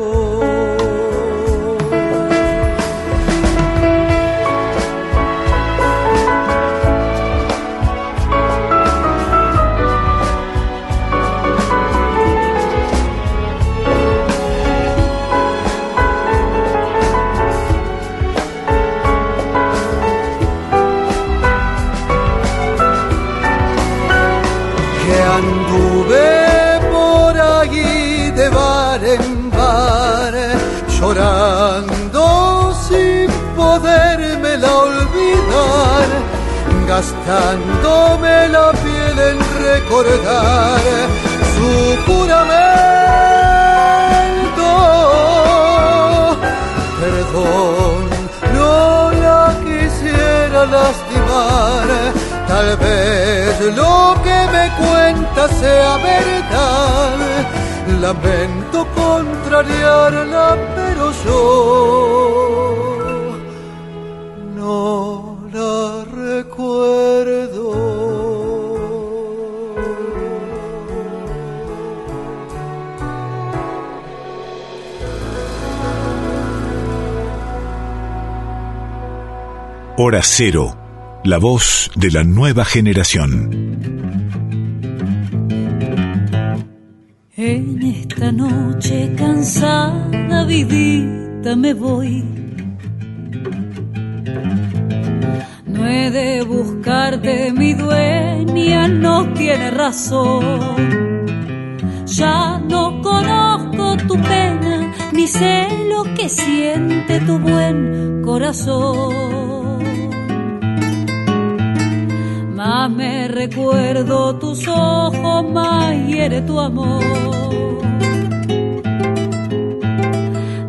Gastándome la piel en recordar su juramento. Perdón, no la quisiera lastimar, tal vez lo que me cuenta sea verdad. Lamento contrariarla, pero yo Hora Cero, la voz de la nueva generación. En esta noche cansada, vivita, me voy. No he de buscarte, mi dueña no tiene razón. Ya no conozco tu pena, ni sé lo que siente tu buen corazón. Más me recuerdo tus ojos, más hiere tu amor.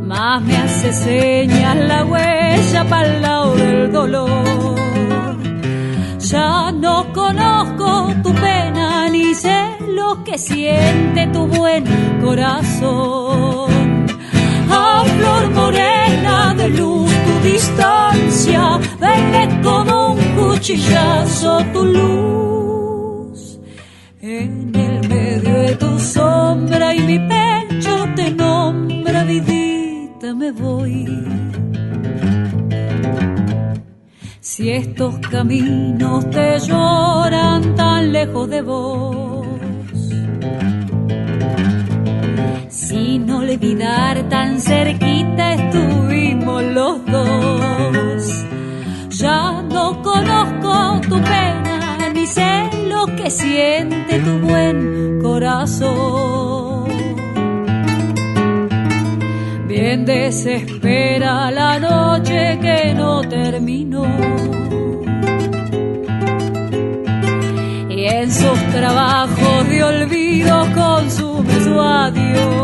Más me hace señas la huella para el lado del dolor. Ya no conozco tu pena, ni sé lo que siente tu buen corazón. A flor morena de luz tu distancia, venme como cuchillazo tu luz. En el medio de tu sombra y mi pecho te nombra, vidita, me voy. Si estos caminos te lloran tan lejos de vos, sin olvidar tan cerquita estuvimos los dos. Ya siente tu buen corazón. Bien desespera la noche que no terminó. Y en sus trabajos de olvido consume su adiós.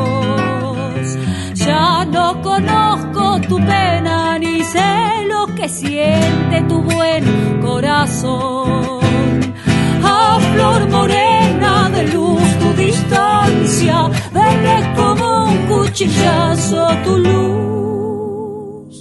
Ya no conozco tu pena ni sé lo que siente tu buen corazón. Flor morena de luz tu distancia, veré como un cuchillazo tu luz.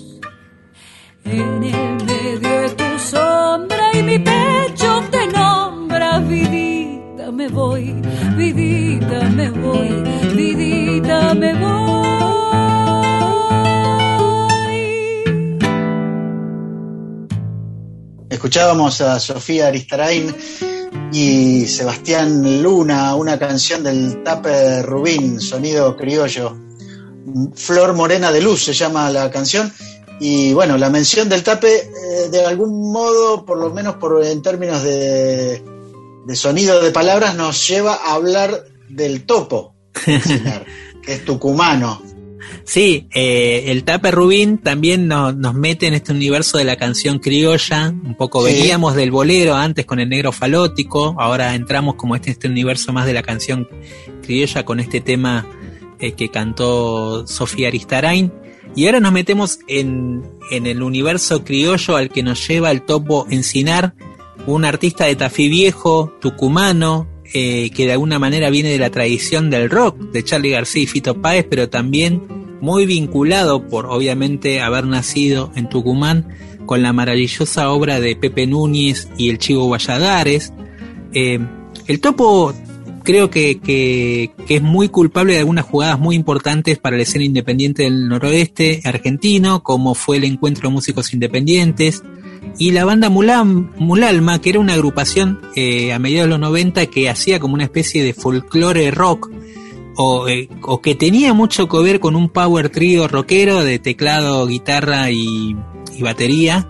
En el medio de tu sombra y mi pecho te nombra, vidita me voy, vidita me voy, vidita me voy. Escuchábamos a Sofía Aristarain y Sebastián Luna, una canción del Tape Rubín, sonido criollo. Flor Morena de Luz se llama la canción. Y bueno, la mención del tape, eh, de algún modo, por lo menos por, en términos de, de sonido de palabras, nos lleva a hablar del topo, que es tucumano. Sí, eh, el Tape Rubín también nos, nos mete en este universo de la canción criolla. Un poco Sí. veníamos del bolero antes con el negro falótico, ahora entramos como este, este universo más de la canción criolla con este tema eh, que cantó Sofía Aristarain. Y ahora nos metemos en, en el universo criollo al que nos lleva el topo Encinar, un artista de Tafí Viejo, tucumano, eh, que de alguna manera viene de la tradición del rock de Charlie García y Fito Páez, pero también muy vinculado por obviamente haber nacido en Tucumán con la maravillosa obra de Pepe Núñez y el Chivo Valladares. Eh, el topo creo que, que- que es muy culpable de algunas jugadas muy importantes para la escena independiente del noroeste argentino, como fue el encuentro de músicos independientes, y la banda Mulalma, que era una agrupación eh, a mediados de los 90 que hacía como una especie de folclore rock, o, eh, o que tenía mucho que ver con un power trio rockero de teclado, guitarra y, batería,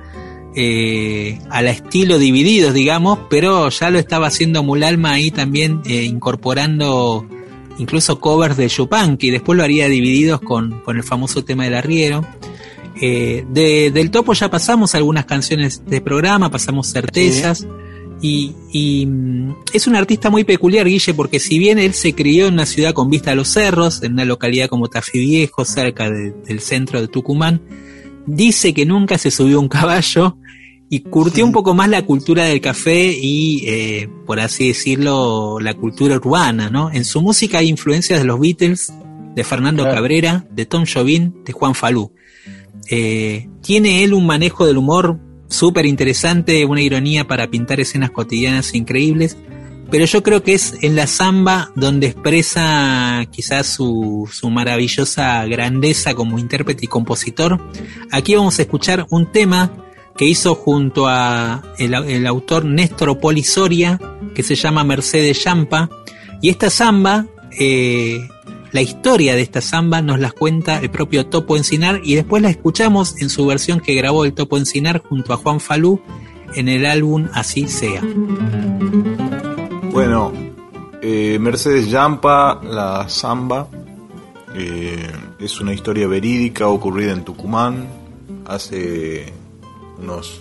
eh, a la estilo divididos, digamos, pero ya lo estaba haciendo Mulalma ahí también eh, incorporando incluso covers de Chupanqui, y después lo haría divididos con, con el famoso tema del arriero. Eh, de- del topo ya pasamos algunas canciones de programa, pasamos certezas. Y, y, mm, es un artista muy peculiar, Guille, porque si bien él se crió en una ciudad con vista a los cerros, en una localidad como Tafí Viejo, cerca de- del centro de Tucumán, dice que nunca se subió un caballo y curtió un poco más la cultura del café y, eh, por así decirlo, la cultura urbana, ¿no? En su música hay influencias de los Beatles, de Fernando Claro. Cabrera, de Tom Jobim, de Juan Falú. Eh, tiene él un manejo del humor súper interesante, una ironía para pintar escenas cotidianas increíbles, pero yo creo que es en la samba donde expresa quizás su, su maravillosa grandeza como intérprete y compositor. Aquí vamos a escuchar un tema que hizo junto a el, autor Néstor Poli Soria, que se llama Mercedes Yampa, y esta samba eh, la historia de esta samba nos la cuenta el propio Topo Encinar y después la escuchamos en su versión que grabó el Topo Encinar junto a Juan Falú en el álbum Así sea. Bueno, eh, Mercedes Yampa, la samba, eh, es una historia verídica ocurrida en Tucumán hace unos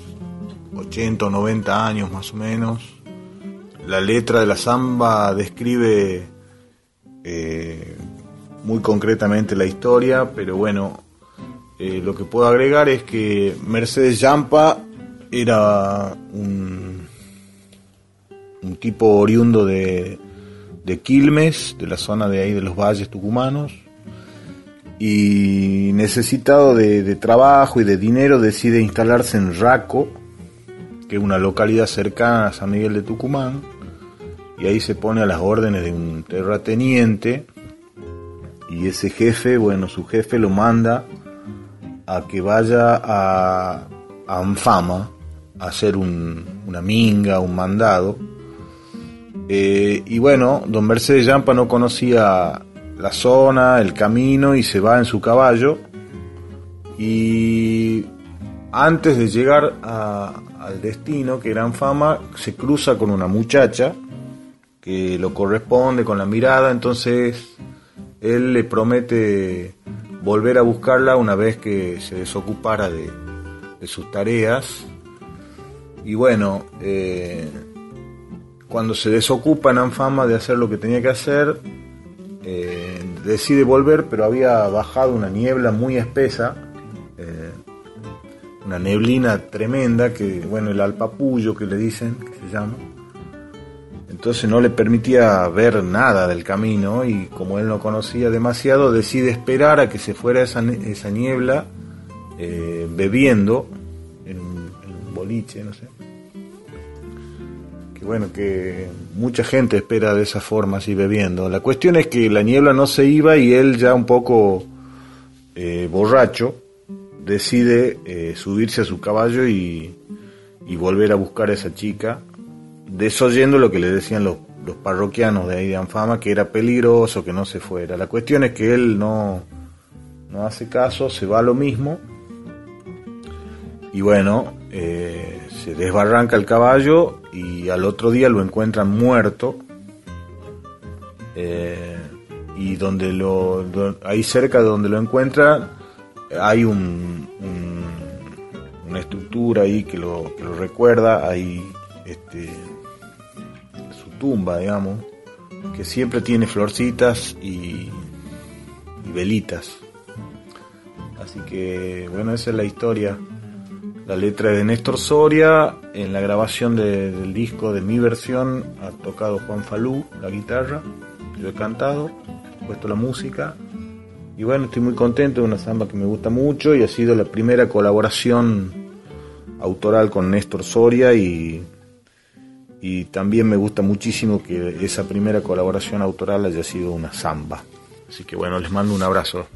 80 o 90 años más o menos. La letra de la samba describe eh, muy concretamente la historia, pero bueno, eh, lo que puedo agregar es que Mercedes Yampa era un, tipo oriundo de, de Quilmes, de la zona de ahí de los valles tucumanos, y necesitado de, de trabajo y de dinero decide instalarse en Raco, que es una localidad cercana a San Miguel de Tucumán, y ahí se pone a las órdenes de un terrateniente, y ese jefe, bueno, su jefe lo manda a que vaya a, Anfama a hacer un- una minga, un mandado. Eh, y bueno, don Mercedes Yampa no conocía la zona, el camino y se va en su caballo. Y antes de llegar al destino, que era Anfama, se cruza con una muchacha que lo corresponde con la mirada, entonces él le promete volver a buscarla una vez que se desocupara de, sus tareas. Y bueno, eh, cuando se desocupa en Anfama de hacer lo que tenía que hacer, eh, decide volver, pero había bajado una niebla muy espesa, eh, una neblina tremenda, que bueno, el alpapullo que le dicen, que se llama. Entonces no le permitía ver nada del camino y como él no conocía demasiado, decide esperar a que se fuera esa, niebla eh, bebiendo en un, en un boliche, no sé. Que bueno, que mucha gente espera de esa forma, así bebiendo. La cuestión es que la niebla no se iba y él ya un poco eh, borracho decide eh, subirse a su caballo y, y volver a buscar a esa chica desoyendo lo que le decían los, los parroquianos de ahí de Anfama, que era peligroso, que no se fuera. La cuestión es que él no, no hace caso, se va a lo mismo, y bueno, eh, se desbarranca el caballo y al otro día lo encuentran muerto. Eh, y donde lo, ahí cerca de donde lo encuentra hay un, un- una estructura ahí que lo, recuerda, este, tumba, digamos, que siempre tiene florcitas y, velitas. Así que, bueno, esa es la historia. La letra es de Néstor Soria. En la grabación de- del disco de mi versión ha tocado Juan Falú la guitarra. Yo he cantado, he puesto la música. Y bueno, estoy muy contento. Es una samba que me gusta mucho y ha sido la primera colaboración autoral con Néstor Soria. Y, y también me gusta muchísimo que esa primera colaboración autoral haya sido una samba. Así que bueno, les mando un abrazo.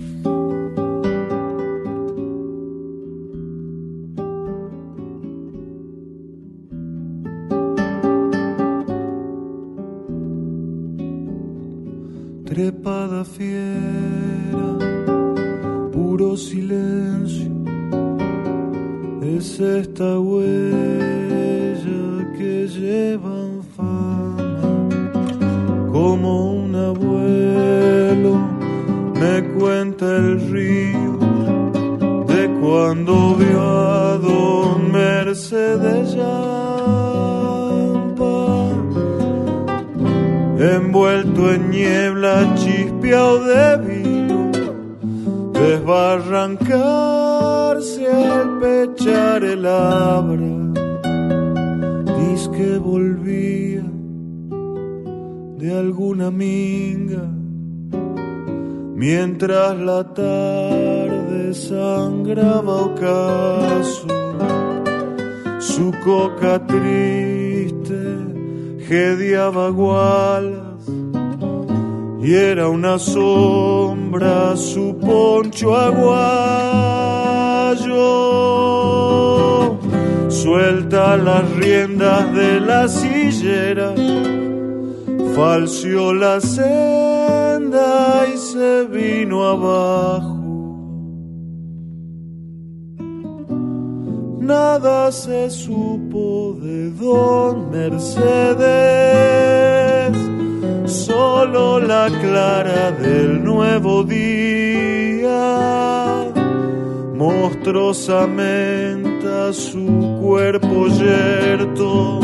Su cuerpo yerto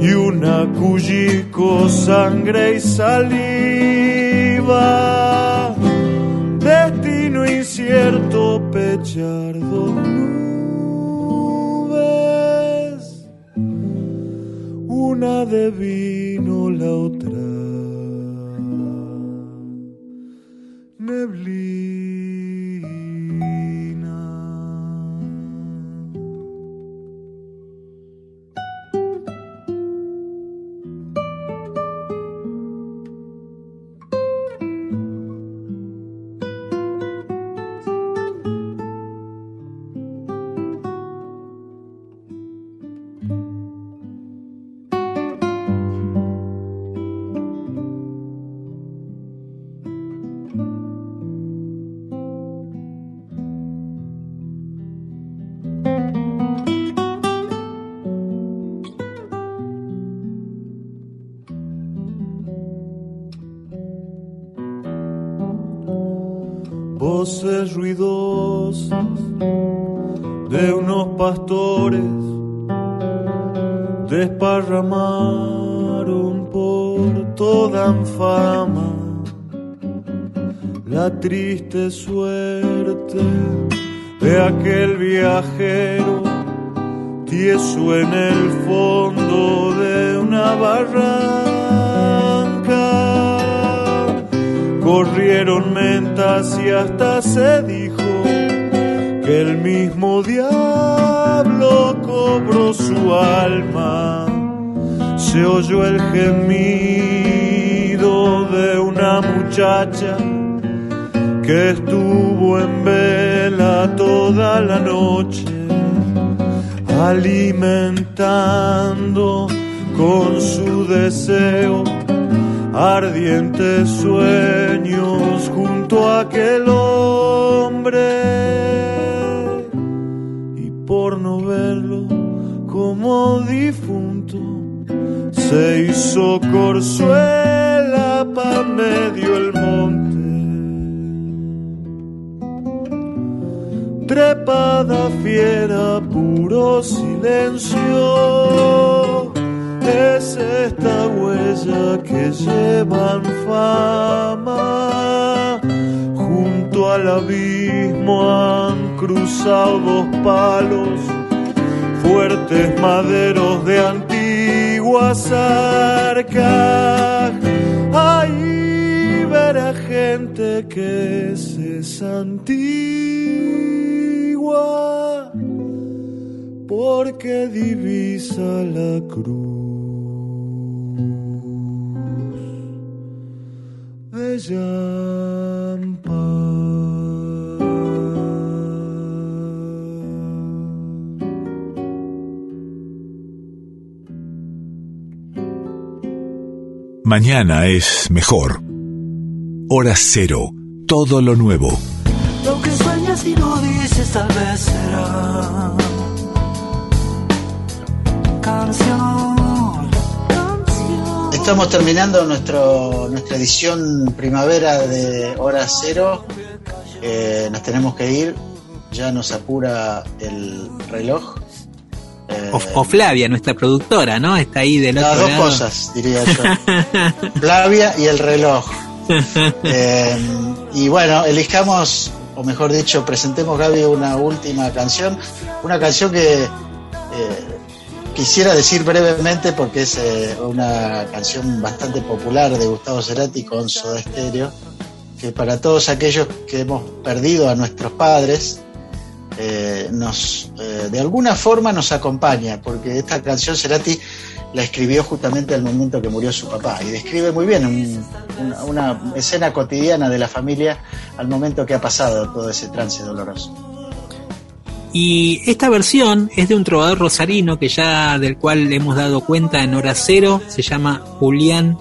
y una cullico sangre y saliva, voces ruidosas de unos pastores desparramaron por toda fama la triste suerte de aquel viajero tieso en el fondo de una barranca corrieron mentas y hasta se dijo que el mismo diablo cobró su alma. Se oyó el gemido de una muchacha que estuvo en vela toda la noche, alimentando con su deseo ardientes sueños junto a aquel hombre y por no verlo como difunto se hizo corzuela escapa medio el monte. Trepada fiera, puro silencio. Es esta huella que llevan fama. Junto al abismo han cruzado dos palos, fuertes maderos de antiguas arcas. Ahí verá gente que se santigua porque divisa la cruz Mañana es mejor. Hora cero. Todo lo nuevo. Lo que sueñas y no dices tal vez será Estamos terminando nuestro, nuestra edición primavera de Hora Cero. Eh, nos tenemos que ir. Ya nos apura el reloj. Eh, O, o Flavia, nuestra productora, ¿no? Está ahí del Las otro dos lado. cosas, diría yo. Flavia y el reloj. Eh, y bueno, elijamos, o mejor dicho, presentemos, Gaby, una última canción. Una canción que quisiera decir brevemente porque es eh, una canción bastante popular de Gustavo Cerati con Soda Stereo, que para todos aquellos que hemos perdido a nuestros padres, eh, nos eh, de alguna forma nos acompaña, porque esta canción Cerati la escribió justamente al momento que murió su papá y describe muy bien un- una, una escena cotidiana de la familia al momento que ha pasado todo ese trance doloroso. Y esta versión es de un trovador rosarino que ya del cual hemos dado cuenta en hora cero, se llama Julián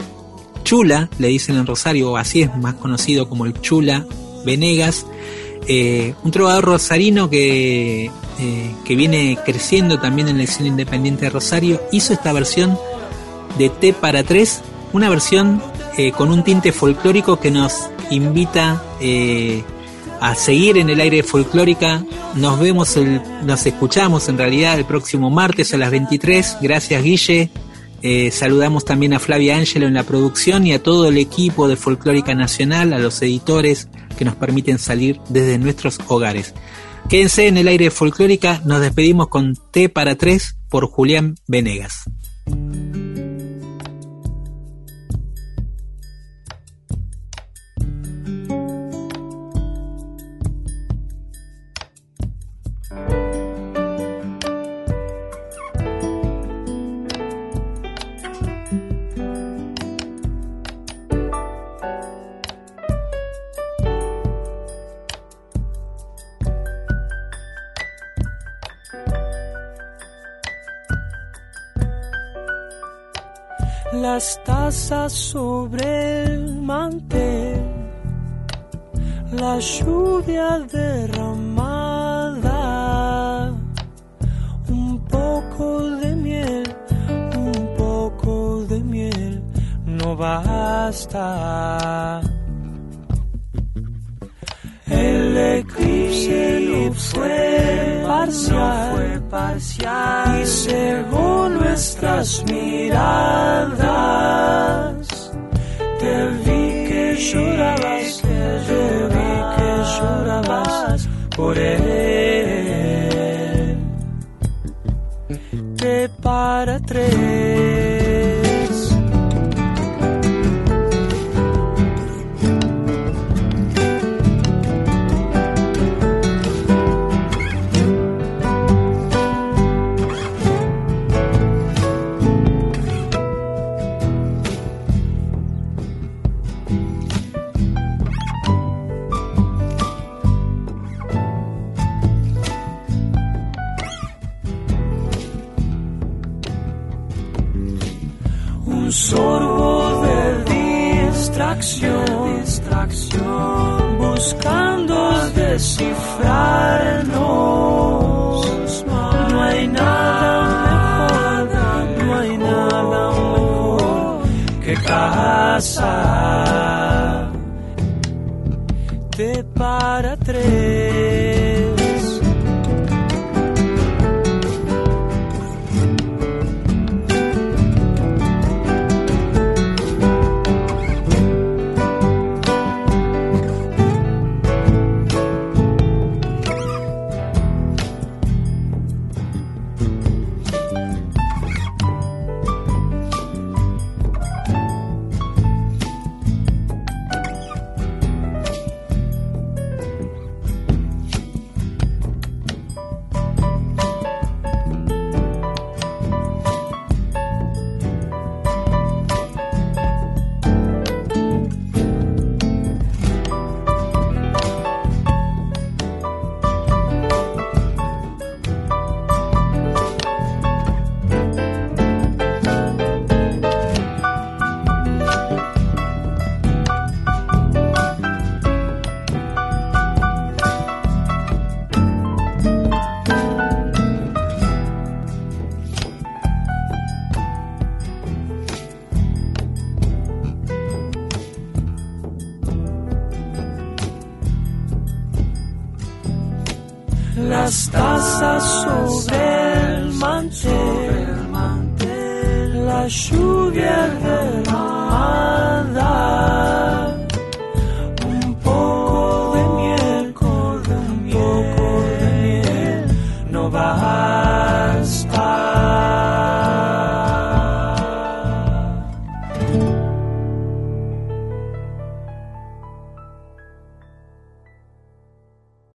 Chula, le dicen en Rosario, o así es más conocido como el Chula Venegas, eh, un trovador rosarino que, eh, que viene creciendo también en la escena independiente de Rosario, hizo esta versión de T para tres, una versión eh, con un tinte folclórico que nos invita a seguir en el aire folclórica. Nos vemos, nos escuchamos en realidad el próximo martes a las 23. Gracias Guille. Eh, saludamos también a Flavia Ángelo en la producción y a todo el equipo de Folclórica Nacional, a los editores que nos permiten salir desde nuestros hogares. Quédense en el aire folclórica, nos despedimos con T para tres por Julián Venegas. Las sobre el mantel, la lluvia derramada, un poco de miel, un poco de miel no basta. Eclipse no fue parcial, y según nuestras miradas te vi que llorabas, te vi que llorabas por él. Te para tres.